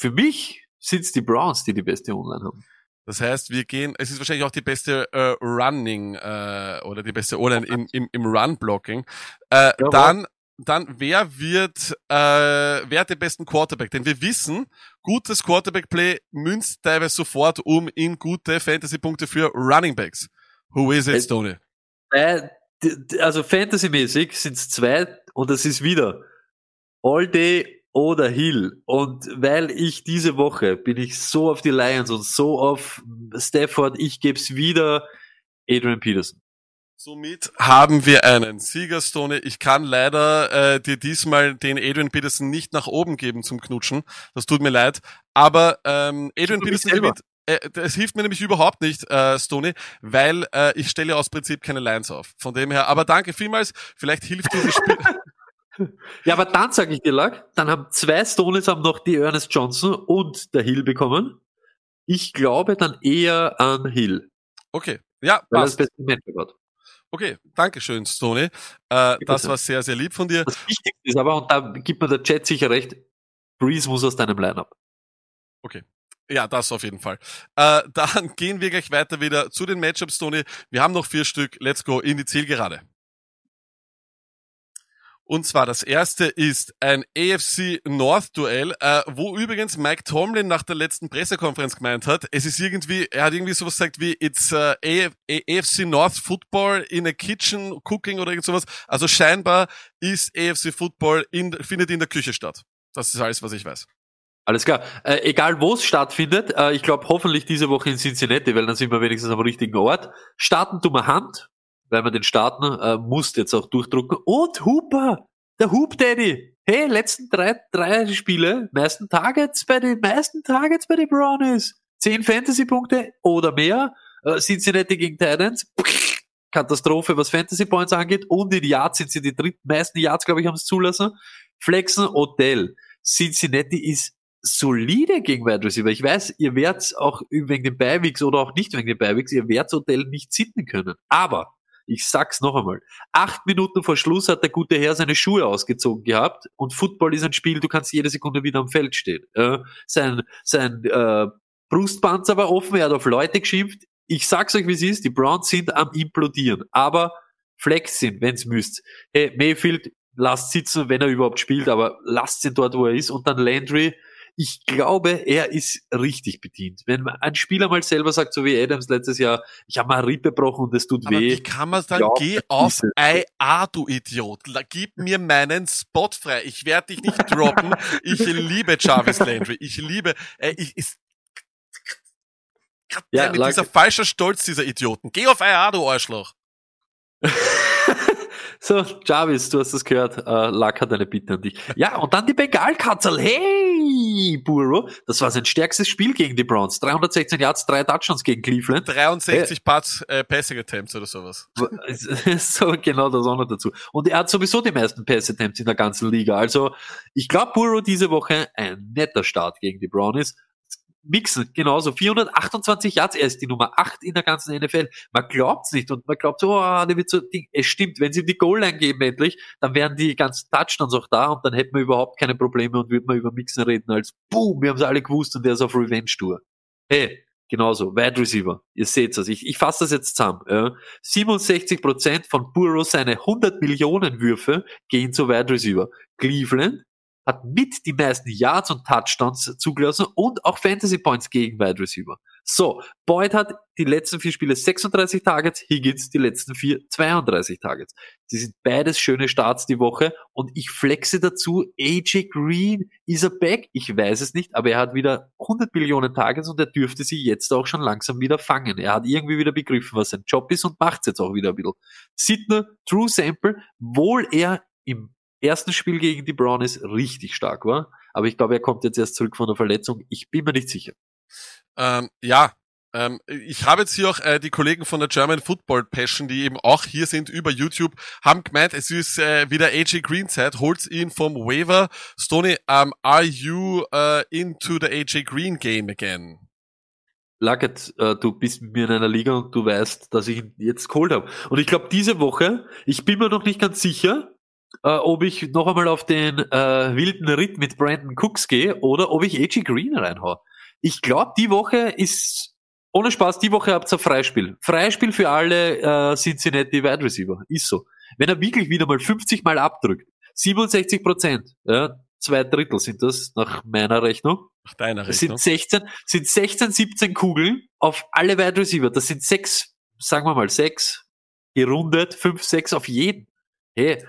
für mich sind es die Browns, die die beste O-Line haben. Das heißt, wir gehen, es ist wahrscheinlich auch die beste äh, Running äh, oder die beste O-Line im, im, im Run-Blocking. Äh, Jawohl. dann, dann, wer wird, äh, wer hat den besten Quarterback? Denn wir wissen, gutes Quarterback-Play münzt teilweise sofort um in gute Fantasy-Punkte für Running Backs. Who is it, Äh, Stoney? Äh, also Fantasy-mäßig sind es zwei und es ist wieder All Day oder Hill. Und weil ich diese Woche bin ich so auf die Lions und so auf Stafford, ich gebe es wieder Adrian Peterson. Somit haben wir einen Sieger, Stoney. Ich kann leider äh, dir diesmal den Adrian Peterson nicht nach oben geben zum Knutschen. Das tut mir leid. Aber ähm, Adrian Peterson gewinnt. Äh, das hilft mir nämlich überhaupt nicht, äh, Stoney, weil äh, ich stelle aus Prinzip keine Lines auf. Von dem her, aber danke vielmals. Vielleicht hilft dieses Spiel. (laughs) (laughs) (laughs) Ja, aber dann sage ich dir, Lack, dann haben zwei Stones haben noch die Ernest Johnson und der Hill bekommen. Ich glaube dann eher an Hill, Okay, ja, weil er das passt. beste Matchup hat. Okay, danke schön, Stoney. Äh, das war sehr, sehr lieb von dir. Das Wichtigste ist aber, und da gibt mir der Chat sicher recht, Breeze muss aus deinem Lineup. Ja, das auf jeden Fall. Äh, dann (laughs) gehen wir gleich weiter wieder zu den Matchups, Tony. Wir haben noch vier Stück. Let's go in die Zielgerade. Und zwar das erste ist ein AFC North Duell, äh, wo übrigens Mike Tomlin nach der letzten Pressekonferenz gemeint hat, es ist irgendwie, er hat irgendwie sowas gesagt wie it's uh, AF AFC North Football in a kitchen cooking oder irgend sowas. Also scheinbar ist AFC Football in, findet in der Küche statt. Das ist alles, was ich weiß. Alles klar. Äh, egal wo es stattfindet, äh, ich glaube hoffentlich diese Woche in Cincinnati, weil dann sind wir wenigstens am richtigen Ort. Starten tun wir Hand, weil wir den starten, äh, muss jetzt auch durchdrucken. Und Hooper, der Hoop Daddy. Hey, letzten drei, drei Spiele, meisten Targets bei den meisten Targets bei den Brownies. Zehn Fantasy-Punkte oder mehr. Äh, Cincinnati gegen Titans. Katastrophe, was Fantasy Points angeht. Und in Yards sind sie die drittmeisten Yards, glaube ich, haben es zulassen. Flexen, Odell. Cincinnati ist solide gegen Wide Receiver. Ich weiß, ihr werdet auch wegen den Beiweeks oder auch nicht wegen den Beiweeks, ihr werdet Odell nicht sitten können. Aber, ich sag's noch einmal, acht Minuten vor Schluss hat der gute Herr seine Schuhe ausgezogen gehabt und Football ist ein Spiel, du kannst jede Sekunde wieder am Feld stehen. Sein sein äh, Brustpanzer war offen, er hat auf Leute geschimpft. Ich sag's euch, wie es ist, die Browns sind am implodieren, aber Flex sind, wenn's müsst. Hey, Mayfield, lasst sitzen, wenn er überhaupt spielt, aber lasst ihn dort, wo er ist. Und dann Landry, ich glaube, er ist richtig bedient. Wenn ein Spieler mal selber sagt, so wie Adams letztes Jahr, ich habe mal eine Rippe gebrochen und es tut Aber weh. wie kann man dann, Ja, geh auf IA, du Idiot. Gib mir meinen Spot frei. Ich werde dich nicht droppen. Ich liebe Jarvis Landry. Ich liebe, äh, ich, ist, Ja, dieser falscher Stolz dieser Idioten. Geh auf IA, du Arschloch. (laughs) So, Jarvis, du hast es gehört. Äh, Luck hat eine Bitte an dich. Ja, und dann die Bengalkatzel. Hey, Burrow. Das war sein stärkstes Spiel gegen die Browns. 316 Yards, drei Touchdowns gegen Cleveland. 63 Pass, äh, Passing Attempts oder sowas. (laughs) so, genau das auch noch dazu. Und er hat sowieso die meisten Pass Attempts in der ganzen Liga. Also, ich glaube, Burrow diese Woche ein netter Start gegen die Brownies. Mixen, genauso. 428 Yards, er ist die Nummer 8 in der ganzen NFL. Man glaubt's nicht und man glaubt so, oh, der wird so, es stimmt, wenn sie ihm die Goal-Line geben endlich, dann wären die ganzen Touchdowns auch da und dann hätten wir überhaupt keine Probleme und würden wir über Mixen reden als, boom, wir haben's alle gewusst und der ist auf Revenge-Tour. Hey, genauso, Wide Receiver, ihr seht's das, ich, ich fasse das jetzt zusammen. Ja. 67% von Burrow seine 100 Millionen Würfe gehen zu Wide Receiver. Cleveland hat mit die meisten Yards und Touchdowns zugelassen und auch Fantasy Points gegen Wide Receiver. So, Boyd hat die letzten vier Spiele 36 Targets, Higgins die letzten vier 32 Targets. Sie sind beides schöne Starts die Woche und ich flexe dazu, AJ Green ist er back. Ich weiß es nicht, aber er hat wieder 100 Millionen Targets und er dürfte sie jetzt auch schon langsam wieder fangen. Er hat irgendwie wieder begriffen, was sein Job ist und macht es jetzt auch wieder ein bisschen. Sidner, True Sample, wohl er im ersten Spiel gegen die Brownies richtig stark war. Aber ich glaube, er kommt jetzt erst zurück von der Verletzung. Ich bin mir nicht sicher. Ähm, ja, ähm, ich habe jetzt hier auch äh, die Kollegen von der German Football Passion, die eben auch hier sind über YouTube, haben gemeint, es ist äh, wieder AJ Green Zeit, holt ihn vom Waiver. Stoney, um, are you uh, into the AJ Green game again? Luckett, äh, du bist mit mir in einer Liga und du weißt, dass ich ihn jetzt geholt habe. Und ich glaube, diese Woche, ich bin mir noch nicht ganz sicher, äh, ob ich noch einmal auf den äh, wilden Ritt mit Brandon Cooks gehe oder ob ich AJ Green reinhau. Ich glaube, die Woche ist, ohne Spaß, die Woche habt ihr ein Freispiel. Freispiel für alle äh, Cincinnati Wide Receiver. Ist so. Wenn er wirklich wieder mal 50 Mal abdrückt, 67 Prozent, ja, zwei Drittel sind das nach meiner Rechnung. Nach deiner Rechnung. Sind 16, sind 16, 17 Kugeln auf alle Wide Receiver. Das sind sechs, sagen wir mal sechs, gerundet, fünf, sechs auf jeden. Hey,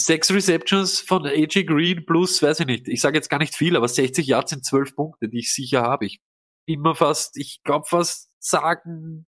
Sechs Receptions von AJ Green plus, weiß ich nicht, ich sage jetzt gar nicht viel, aber 60 Yards sind zwölf Punkte, die ich sicher habe. Ich immer fast, ich glaube fast sagen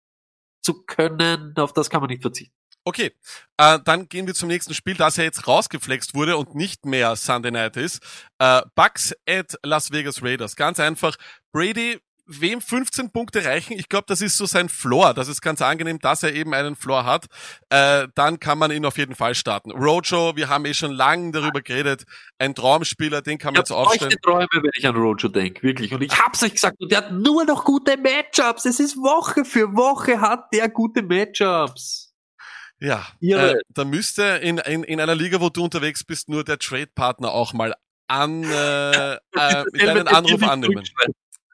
zu können, auf das kann man nicht verzichten. Okay, äh, dann gehen wir zum nächsten Spiel, das ja jetzt rausgeflext wurde und nicht mehr Sunday Night ist. Äh, Bucks at Las Vegas Raiders. Ganz einfach, Brady wem 15 Punkte reichen, ich glaube, das ist so sein Floor. Das ist ganz angenehm, dass er eben einen Floor hat. Äh, dann kann man ihn auf jeden Fall starten. Rojo, wir haben eh schon lange darüber geredet. Ein Traumspieler, den kann man jetzt aufstellen. Ich Träume, wenn ich an Rojo denke, wirklich. Und ich hab's euch gesagt, und der hat nur noch gute Matchups. Es ist Woche für Woche hat der gute Matchups. Ja, äh, da müsste in, in, in einer Liga, wo du unterwegs bist, nur der Trade-Partner auch mal an, äh, (laughs) äh, mit einem Anruf annehmen.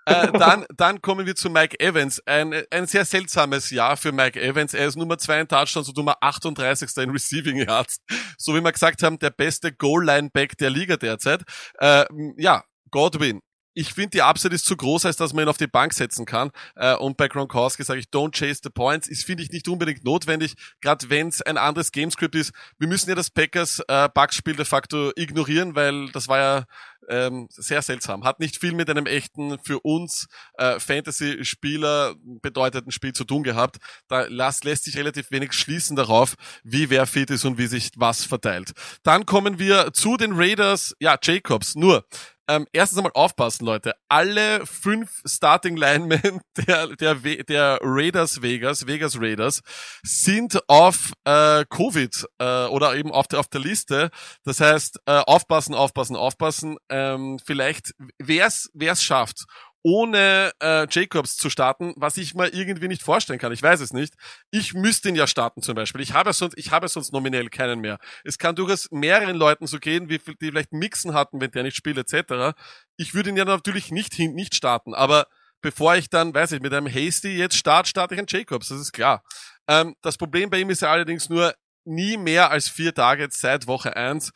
Äh, (laughs) dann, dann kommen wir zu Mike Evans. Ein, ein sehr seltsames Jahr für Mike Evans. Er ist Nummer 2 in Touchdowns und Nummer 38. in Receiving Yards. So wie wir gesagt haben, der beste Goal-Line-Back der Liga derzeit. Äh, ja, Godwin, ich finde, die Upside ist zu groß, als dass man ihn auf die Bank setzen kann. Äh, und bei Gronkowski sage ich, don't chase the points. Ist, finde ich, nicht unbedingt notwendig, gerade wenn es ein anderes Gamescript ist. Wir müssen ja das Packers äh, de facto ignorieren, weil das war ja ähm, sehr seltsam. Hat nicht viel mit einem echten, für uns äh, Fantasy-Spieler bedeuteten Spiel zu tun gehabt. Da las, lässt sich relativ wenig schließen darauf, wie wer fit ist und wie sich was verteilt. Dann kommen wir zu den Raiders, ja, Jacobs. Nur, ähm, erstens einmal aufpassen, Leute. Alle fünf Starting Linemen (laughs) der, der, der Raiders Vegas, Vegas Raiders, sind auf äh, Covid äh, oder eben auf der, auf der Liste. Das heißt, äh, aufpassen, aufpassen, aufpassen. Ähm, vielleicht, wer es schafft ohne äh, Jacobs zu starten, was ich mir irgendwie nicht vorstellen kann. Ich weiß es nicht. Ich müsste ihn ja starten zum Beispiel. Ich habe sonst, ich habe sonst nominell keinen mehr. Es kann durchaus mehreren Leuten so gehen, wie die vielleicht Mixen hatten, wenn der nicht spielt etc. Ich würde ihn ja natürlich nicht nicht starten, aber bevor ich dann, weiß ich, mit einem Hasty jetzt start, starte ich einen Jacobs. Das ist klar. Ähm, das Problem bei ihm ist ja allerdings nur nie mehr als vier Tage seit Woche eins.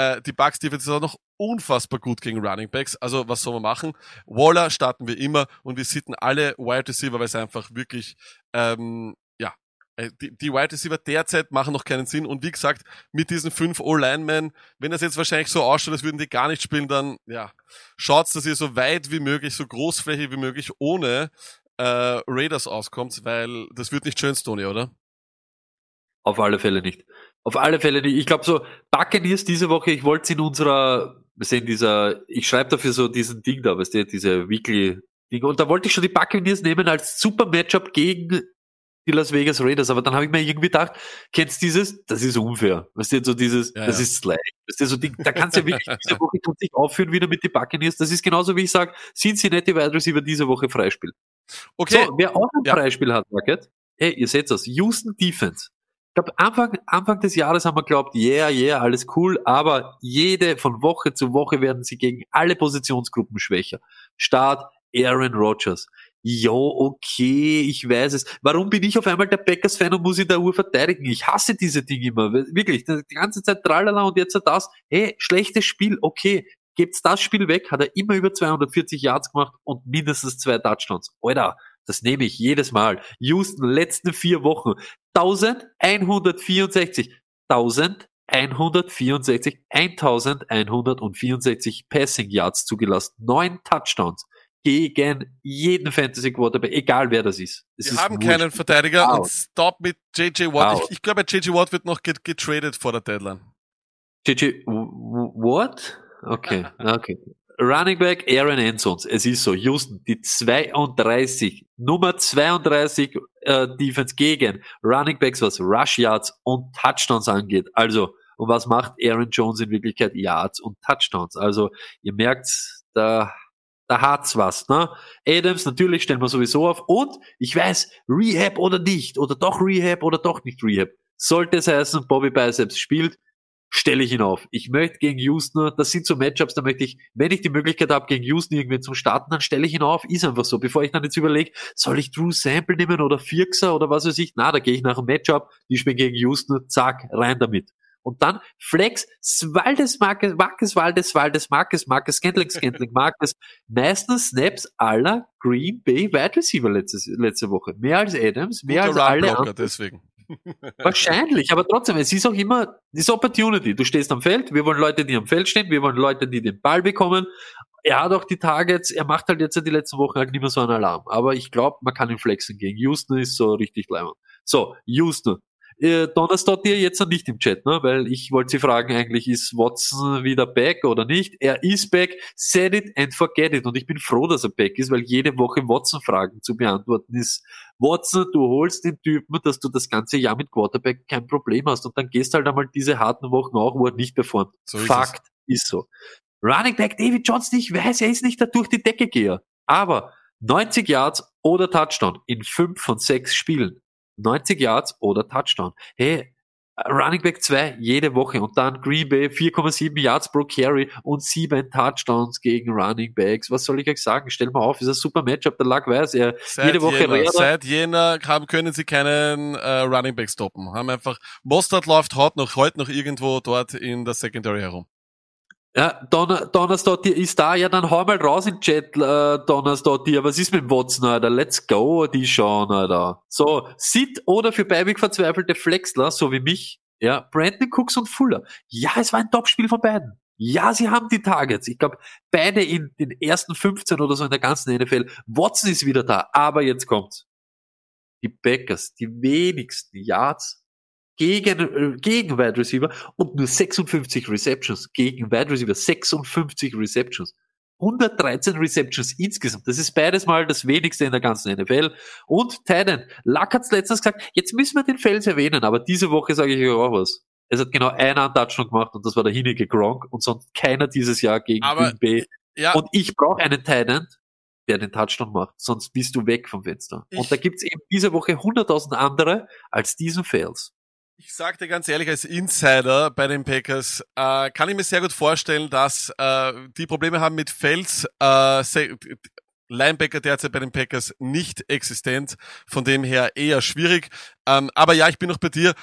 Äh, die Bucks Defense ist auch noch unfassbar gut gegen Running Backs. Also was soll man machen? Waller starten wir immer und wir sitten alle Wide Receiver, weil es einfach wirklich ähm, ja äh, die, die Wide Receiver derzeit machen noch keinen Sinn. Und wie gesagt, mit diesen fünf O-Linemen, wenn das jetzt wahrscheinlich so ausschaut, als würden die gar nicht spielen, dann ja, schaut's, dass ihr so weit wie möglich, so großflächig wie möglich ohne äh, Raiders auskommt, weil das wird nicht schön, Tony, oder? Auf alle Fälle nicht. Auf alle Fälle nicht. Ich glaube so, Buccaneers diese Woche, ich wollte in unserer, wir sehen dieser, ich schreibe dafür so diesen Ding da, weißt du, diese Weekly Ding. Und da wollte ich schon die Buccaneers nehmen als super Matchup gegen die Las Vegas Raiders, aber dann habe ich mir irgendwie gedacht, kennst du dieses, das ist unfair. Weißt du, so dieses, Ja, das ja. ist Slack. Weißt du, so Ding, da kannst du ja wirklich diese Woche tut sich aufführen wieder mit den Buccaneers. Das ist genauso wie ich sage, Cincinnati Wide Receiver diese Woche Freispiel. Okay, So, wer auch ein Ja. Freispiel hat, Market, hey, ihr seht das, Houston Defense. Ich glaube, Anfang, Anfang des Jahres haben wir geglaubt, yeah, yeah, alles cool, aber jede, von Woche zu Woche werden sie gegen alle Positionsgruppen schwächer. Start Aaron Rodgers. Jo, okay, ich weiß es. Warum bin ich auf einmal der Packers-Fan und muss in der Uhr verteidigen? Ich hasse diese Dinge immer. Wirklich, die ganze Zeit tralala und jetzt das. Hey, schlechtes Spiel, okay. Gebt's das Spiel weg, hat er immer über 240 Yards gemacht und mindestens zwei Touchdowns. Alter, das nehme ich jedes Mal. Houston, letzten vier Wochen. 1164. 1164. 1164 Passing Yards zugelassen. Neun Touchdowns gegen jeden Fantasy Quarterback, egal wer das ist. Es wir ist haben wurscht. keinen Verteidiger Wow. und stop mit JJ Watt. Wow. Ich, ich glaube, JJ Watt wird noch get- getradet vor der Deadline. JJ, w- w- what? Okay, okay. Running Back Aaron Ensons. Es ist so, Houston, die 32, Nummer 32 äh, Defense gegen Running Backs, was Rush Yards und Touchdowns angeht. Also, und was macht Aaron Jones in Wirklichkeit? Yards und Touchdowns. Also, ihr merkt, da, da hat's was, ne? Adams, natürlich stellen wir sowieso auf. Und ich weiß, Rehab oder nicht, oder doch Rehab oder doch nicht Rehab. Sollte es heißen, Bobby Biceps spielt, stelle ich ihn auf. Ich möchte gegen Houston, das sind so Matchups, da möchte ich, wenn ich die Möglichkeit habe, gegen Houston irgendwie zum Starten, dann stelle ich ihn auf. Ist einfach so. Bevor ich dann jetzt überlege, soll ich Drew Sample nehmen oder Firxer oder was weiß ich, na, da gehe ich nach dem Matchup, die spielen gegen Houston, zack, rein damit. Und dann Flex, Waldes, Marcus, Marcus, Waldes, Waldes, Marcus, Marcus, Scantling, Scantling, Marcus. Meistens Snaps aller Green Bay Wide Receiver letztes, letzte Woche. Mehr als Adams, mehr Guter als alle anderen. deswegen. Wahrscheinlich, aber trotzdem, es ist auch immer diese Opportunity. Du stehst am Feld, wir wollen Leute, die am Feld stehen, wir wollen Leute, die den Ball bekommen. Er hat auch die Targets, er macht halt jetzt die letzten Wochen halt nicht mehr so einen Alarm. Aber ich glaube, man kann ihn flexen gegen Houston, ist so richtig leibend. So, Houston. Äh, Donnerstag dir jetzt noch nicht im Chat, ne? Weil ich wollte Sie fragen, eigentlich ist Watson wieder back oder nicht? Er ist back, set it and forget it. Und ich bin froh, dass er back ist, weil jede Woche Watson-Fragen zu beantworten ist Watson, du holst den Typen, dass du das ganze Jahr mit Quarterback kein Problem hast und dann gehst halt einmal diese harten Wochen auch, wo er nicht performt. So ist Fakt ist so. Running Back David Johnson, ich weiß, er ist nicht der durch die Decke Geher. Aber 90 Yards oder Touchdown in fünf von sechs Spielen. 90 Yards oder Touchdown. Hey, Running Back 2 jede Woche und dann Green Bay 4,7 Yards pro Carry und sieben Touchdowns gegen Running Backs. Was soll ich euch sagen? Stell mal auf, ist ein super Matchup. Der Luck weiß, er Seit jede Woche Räder. seit Jänner haben, können sie keinen äh, Running Back stoppen. Haben einfach, Mostert läuft heute noch, heute noch irgendwo dort in der Secondary herum. Ja, Donner, Donnerstag ist da, ja, dann hau mal raus in den Chat, äh, Donnerstag dir. Was ist mit dem Watson, Alter? Let's go, die schauen, Alter. So, Sit oder für Beibig verzweifelte Flexler, so wie mich, ja, Brandon Cooks und Fuller. Ja, es war ein Topspiel von beiden. Ja, sie haben die Targets. Ich glaube, beide in den ersten 15 oder so in der ganzen NFL. Watson ist wieder da, aber jetzt kommt's. Die Packers, die wenigsten Yards gegen, äh, gegen Wide Receiver und nur 56 Receptions gegen Wide Receiver. 56 Receptions. 113 Receptions insgesamt. Das ist beides mal das wenigste in der ganzen NFL. Und Titan. Luck hat's letztens gesagt, jetzt müssen wir den Fels erwähnen, aber diese Woche sage ich euch auch was. Es hat genau einer einen Touchdown gemacht und das war der Hinige Gronk und sonst keiner dieses Jahr gegen Aber- Bay. Ja, Und ich brauche einen Titan, der den Touchdown macht, sonst bist du weg vom Fenster. Ich- und da gibt's eben diese Woche 100.000 andere als diesen Fails. Ich sag dir ganz ehrlich, als Insider bei den Packers äh, kann ich mir sehr gut vorstellen, dass äh, die Probleme haben mit Fels, äh, Linebacker derzeit bei den Packers nicht existent, von dem her eher schwierig. Ähm, aber ja, ich bin noch bei dir.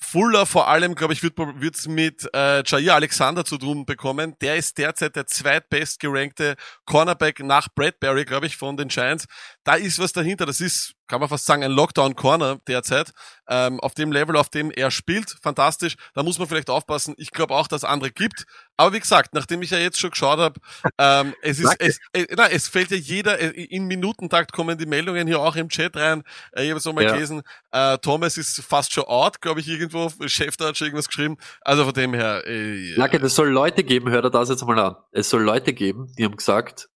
Fuller vor allem, glaube ich, wird wird's mit äh, Jair Alexander zu tun bekommen. Der ist derzeit der zweitbest gerankte Cornerback nach Bradbury, glaube ich, von den Giants. Da ist was dahinter. Das ist, kann man fast sagen, ein Lockdown-Corner derzeit. Ähm, auf dem Level, auf dem er spielt, fantastisch. Da muss man vielleicht aufpassen. Ich glaube auch, dass es andere gibt. Aber wie gesagt, nachdem ich ja jetzt schon geschaut habe, ähm, es ist, es, äh, na, es fällt ja jeder, äh, in Minutentakt kommen die Meldungen hier auch im Chat rein. Äh, ich habe es auch mal Ja. gelesen, äh, Thomas ist fast schon out, glaube ich, irgendwo. Chef da hat schon irgendwas geschrieben. Also von dem her, äh, Lacke, es soll Leute geben, hört er das jetzt mal an. Es soll Leute geben, die haben gesagt,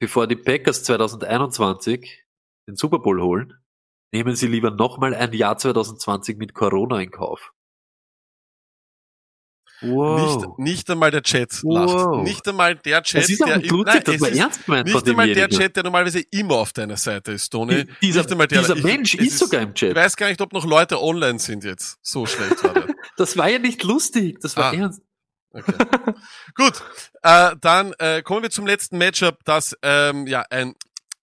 bevor die Packers 2021 den Super Bowl holen, nehmen sie lieber nochmal ein Jahr 2020 mit Corona in Kauf. Wow. Nicht, nicht einmal der Chat Wow. lacht. Nicht einmal der Chat, ist der lustig, Nein, ist ernst Nicht einmal der. Chat, der normalerweise immer auf deiner Seite ist, Tony. Die- Dieser, der, dieser ich- Mensch ist sogar im Ich Chat. weiß gar nicht, ob noch Leute online sind jetzt. So schlecht war der. (laughs) Das war ja nicht lustig, das war Ah. ernst. Okay. (laughs) Gut, äh, dann äh, kommen wir zum letzten Matchup, das ähm, ja ein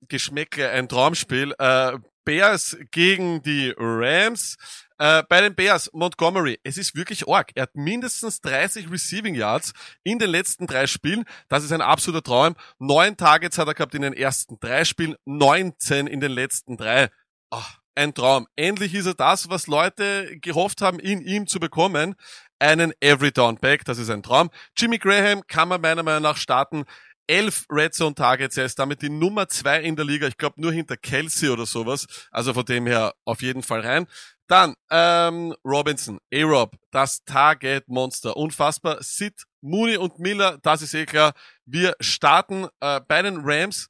Geschmäckle, ein Traumspiel. Äh, Bears gegen die Rams. Äh, bei den Bears, Montgomery, es ist wirklich arg. Er hat mindestens 30 Receiving Yards in den letzten drei Spielen. Das ist ein absoluter Traum. Neun Targets hat er gehabt in den ersten drei Spielen, 19 in den letzten drei. Ach, ein Traum. Endlich ist er das, was Leute gehofft haben, in ihm zu bekommen. Einen Every Down Back, das ist ein Traum. Jimmy Graham kann man meiner Meinung nach starten. Elf Red Zone Targets, er ist damit die Nummer zwei in der Liga. Ich glaube nur hinter Kelsey oder sowas. Also von dem her auf jeden Fall rein. Dann ähm, Robinson, A-Rob, das Target Monster, unfassbar. Sid, Mooney und Miller, das ist eh klar. Wir starten äh, bei den Rams.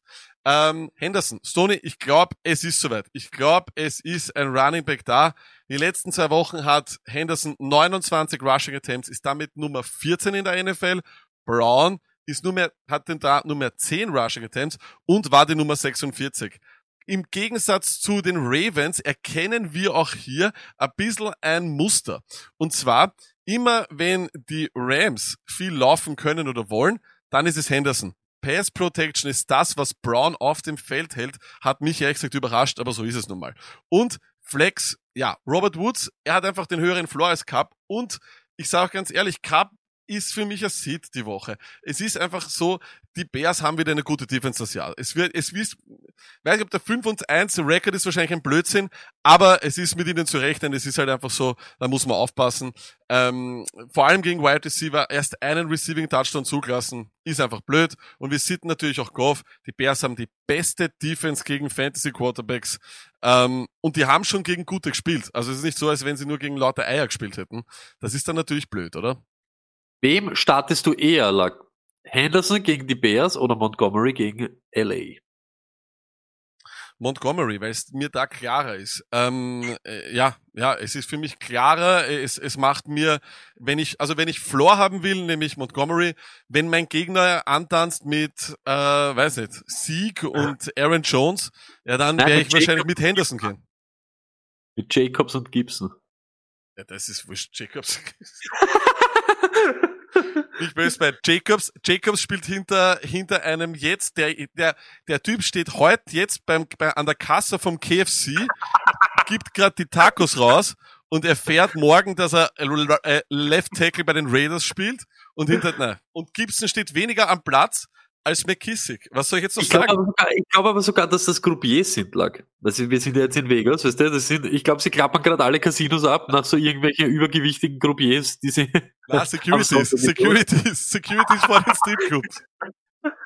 Ähm, Henderson, Stoney, ich glaube, es ist soweit. Ich glaube, es ist ein Running Back da. Die letzten zwei Wochen hat Henderson 29 Rushing Attempts, ist damit Nummer 14 in der NFL. Brown ist nur mehr, hat den da nur mehr 10 Rushing Attempts und war die Nummer 46. Im Gegensatz zu den Ravens erkennen wir auch hier ein bisschen ein Muster. Und zwar, immer wenn die Rams viel laufen können oder wollen, dann ist es Henderson. Pass Protection ist das, was Brown auf dem Feld hält, hat mich ehrlich gesagt überrascht, aber so ist es nun mal. Und Flex, ja, Robert Woods, er hat einfach den höheren Floor als Cup und ich sage auch ganz ehrlich, Cup ist für mich ein Seed die Woche. Es ist einfach so, die Bears haben wieder eine gute Defense das Jahr. Es wird, es wird, weiß nicht, ob der 5 und 1 Record ist wahrscheinlich ein Blödsinn, aber es ist mit ihnen zu rechnen. Es ist halt einfach so, da muss man aufpassen. Ähm, vor allem gegen Wide Receiver erst einen Receiving Touchdown zugelassen, ist einfach blöd. Und wir sitten natürlich auch Goff. Die Bears haben die beste Defense gegen Fantasy Quarterbacks. Ähm, und die haben schon gegen gute gespielt. Also es ist nicht so, als wenn sie nur gegen lauter Eier gespielt hätten. Das ist dann natürlich blöd, oder? Wem startest du eher, Lack? Henderson gegen die Bears oder Montgomery gegen LA? Montgomery, weil es mir da klarer ist. Ähm, äh, ja, ja, es ist für mich klarer. Es, es macht mir, wenn ich, also wenn ich Floor haben will, nämlich Montgomery. Wenn mein Gegner antanzt mit, äh, weiß nicht, Sieg und Aaron Jones, ja, dann mit ich wahrscheinlich Jacob- mit Henderson gehen. Mit Jacobs und Gibson. Ja, das ist wurscht, Jacobs. (laughs) Ich böse bei Jacobs. Jacobs spielt hinter, hinter einem jetzt, der, der, der Typ steht heute jetzt beim, bei, an der Kasse vom KFC, gibt gerade die Tacos raus und erfährt morgen, dass er äh, Left Tackle bei den Raiders spielt und hinter, nein. Und Gibson steht weniger am Platz als McKissick. Was soll ich jetzt noch Ich glaube sagen? aber, sogar- ich glaub aber sogar, dass das Groupiers sind. Also wir sind ja jetzt in Vegas, weißt du, das sind, ich glaube, sie klappern gerade alle Casinos ab nach so irgendwelchen übergewichtigen Groupiers, die sie... Na, (laughs) Securities, Securities, Securities vor den Stripclubs.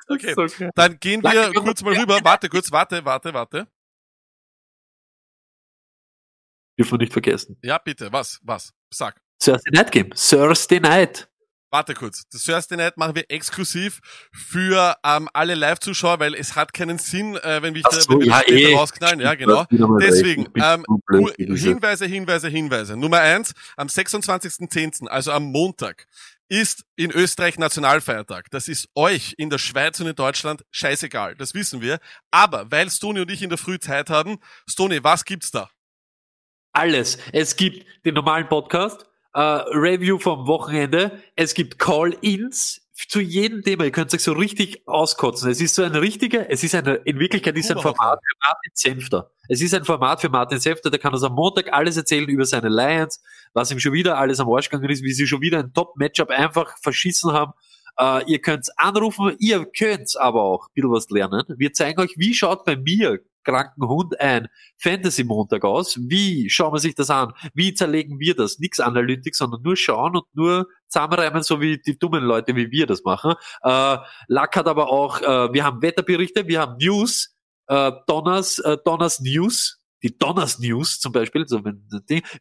Okay. okay. Dann gehen wir Lack, kurz mal rüber. Warte kurz, warte, warte, warte. Dürfen wir nicht vergessen. Ja, bitte, was, was? Sag. Thursday Night Game. Thursday Night. Warte kurz. Das Thursday Night machen wir exklusiv für ähm, alle Live-Zuschauer, weil es hat keinen Sinn, äh, wenn wir, Ach so, wenn wir ja, das später eh. rausknallen. Ja, genau. Deswegen, ähm. Hinweise, Hinweise, Hinweise. Nummer eins, am 26.10., also am Montag, ist in Österreich Nationalfeiertag. Das ist euch in der Schweiz und in Deutschland scheißegal. Das wissen wir. Aber weil Stony und ich in der Früh Zeit haben, Stony, was gibt's da? Alles. Es gibt den normalen Podcast, äh, Review vom Wochenende, es gibt Call-ins zu jedem Thema. Ihr könnt euch so richtig auskotzen. Es ist so ein richtiger, es ist eine, in Wirklichkeit ist ein Format für Martin Senfter. Es ist ein Format für Martin Senfter, der kann uns am Montag alles erzählen über seine Lions, was ihm schon wieder alles am Arsch gegangen ist, wie sie schon wieder ein Top-Matchup einfach verschissen haben. Äh, ihr könnt anrufen, ihr könnt aber auch ein bisschen was lernen. Wir zeigen euch, wie schaut bei mir kranken Hund ein Fantasy-Montag aus? Wie schauen wir sich das an? Wie zerlegen wir das? Nix Analytik, sondern nur schauen und nur zusammenreimen, so wie die dummen Leute, wie wir das machen. Äh, Lack hat aber auch, äh, wir haben Wetterberichte, wir haben News, äh, Donners, äh, Donners News, die Donners News zum Beispiel, so wenn,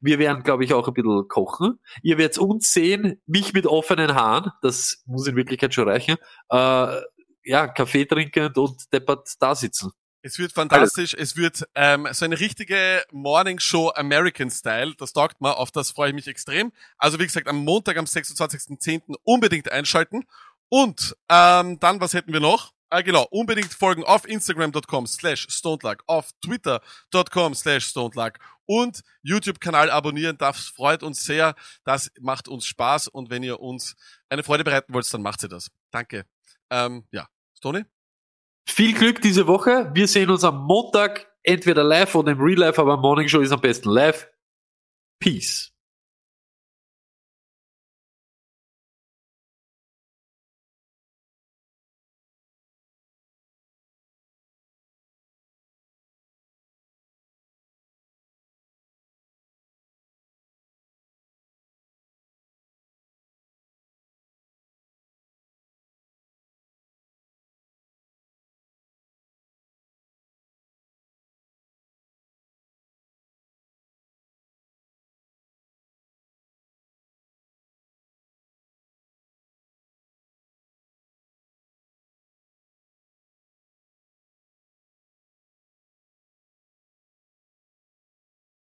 wir werden, glaube ich, auch ein bisschen kochen. Ihr werdet uns sehen, mich mit offenen Haaren, das muss in Wirklichkeit schon reichen, äh, ja, Kaffee trinkend und deppert da sitzen. Es wird fantastisch. Es wird ähm, so eine richtige Morning Show American Style. Das taugt mir. Auf das freue ich mich extrem. Also wie gesagt, am Montag, am 26.10. unbedingt einschalten. Und ähm, dann, was hätten wir noch? Ah, genau, unbedingt folgen auf Instagram.com slash Stonelag, auf Twitter.com slash Stonelag und YouTube-Kanal abonnieren. Das freut uns sehr. Das macht uns Spaß. Und wenn ihr uns eine Freude bereiten wollt, dann macht ihr das. Danke. Ähm, ja, Stony? Viel Glück diese Woche. Wir sehen uns am Montag entweder live oder im Real Life, aber Morning Show ist am besten live. Peace.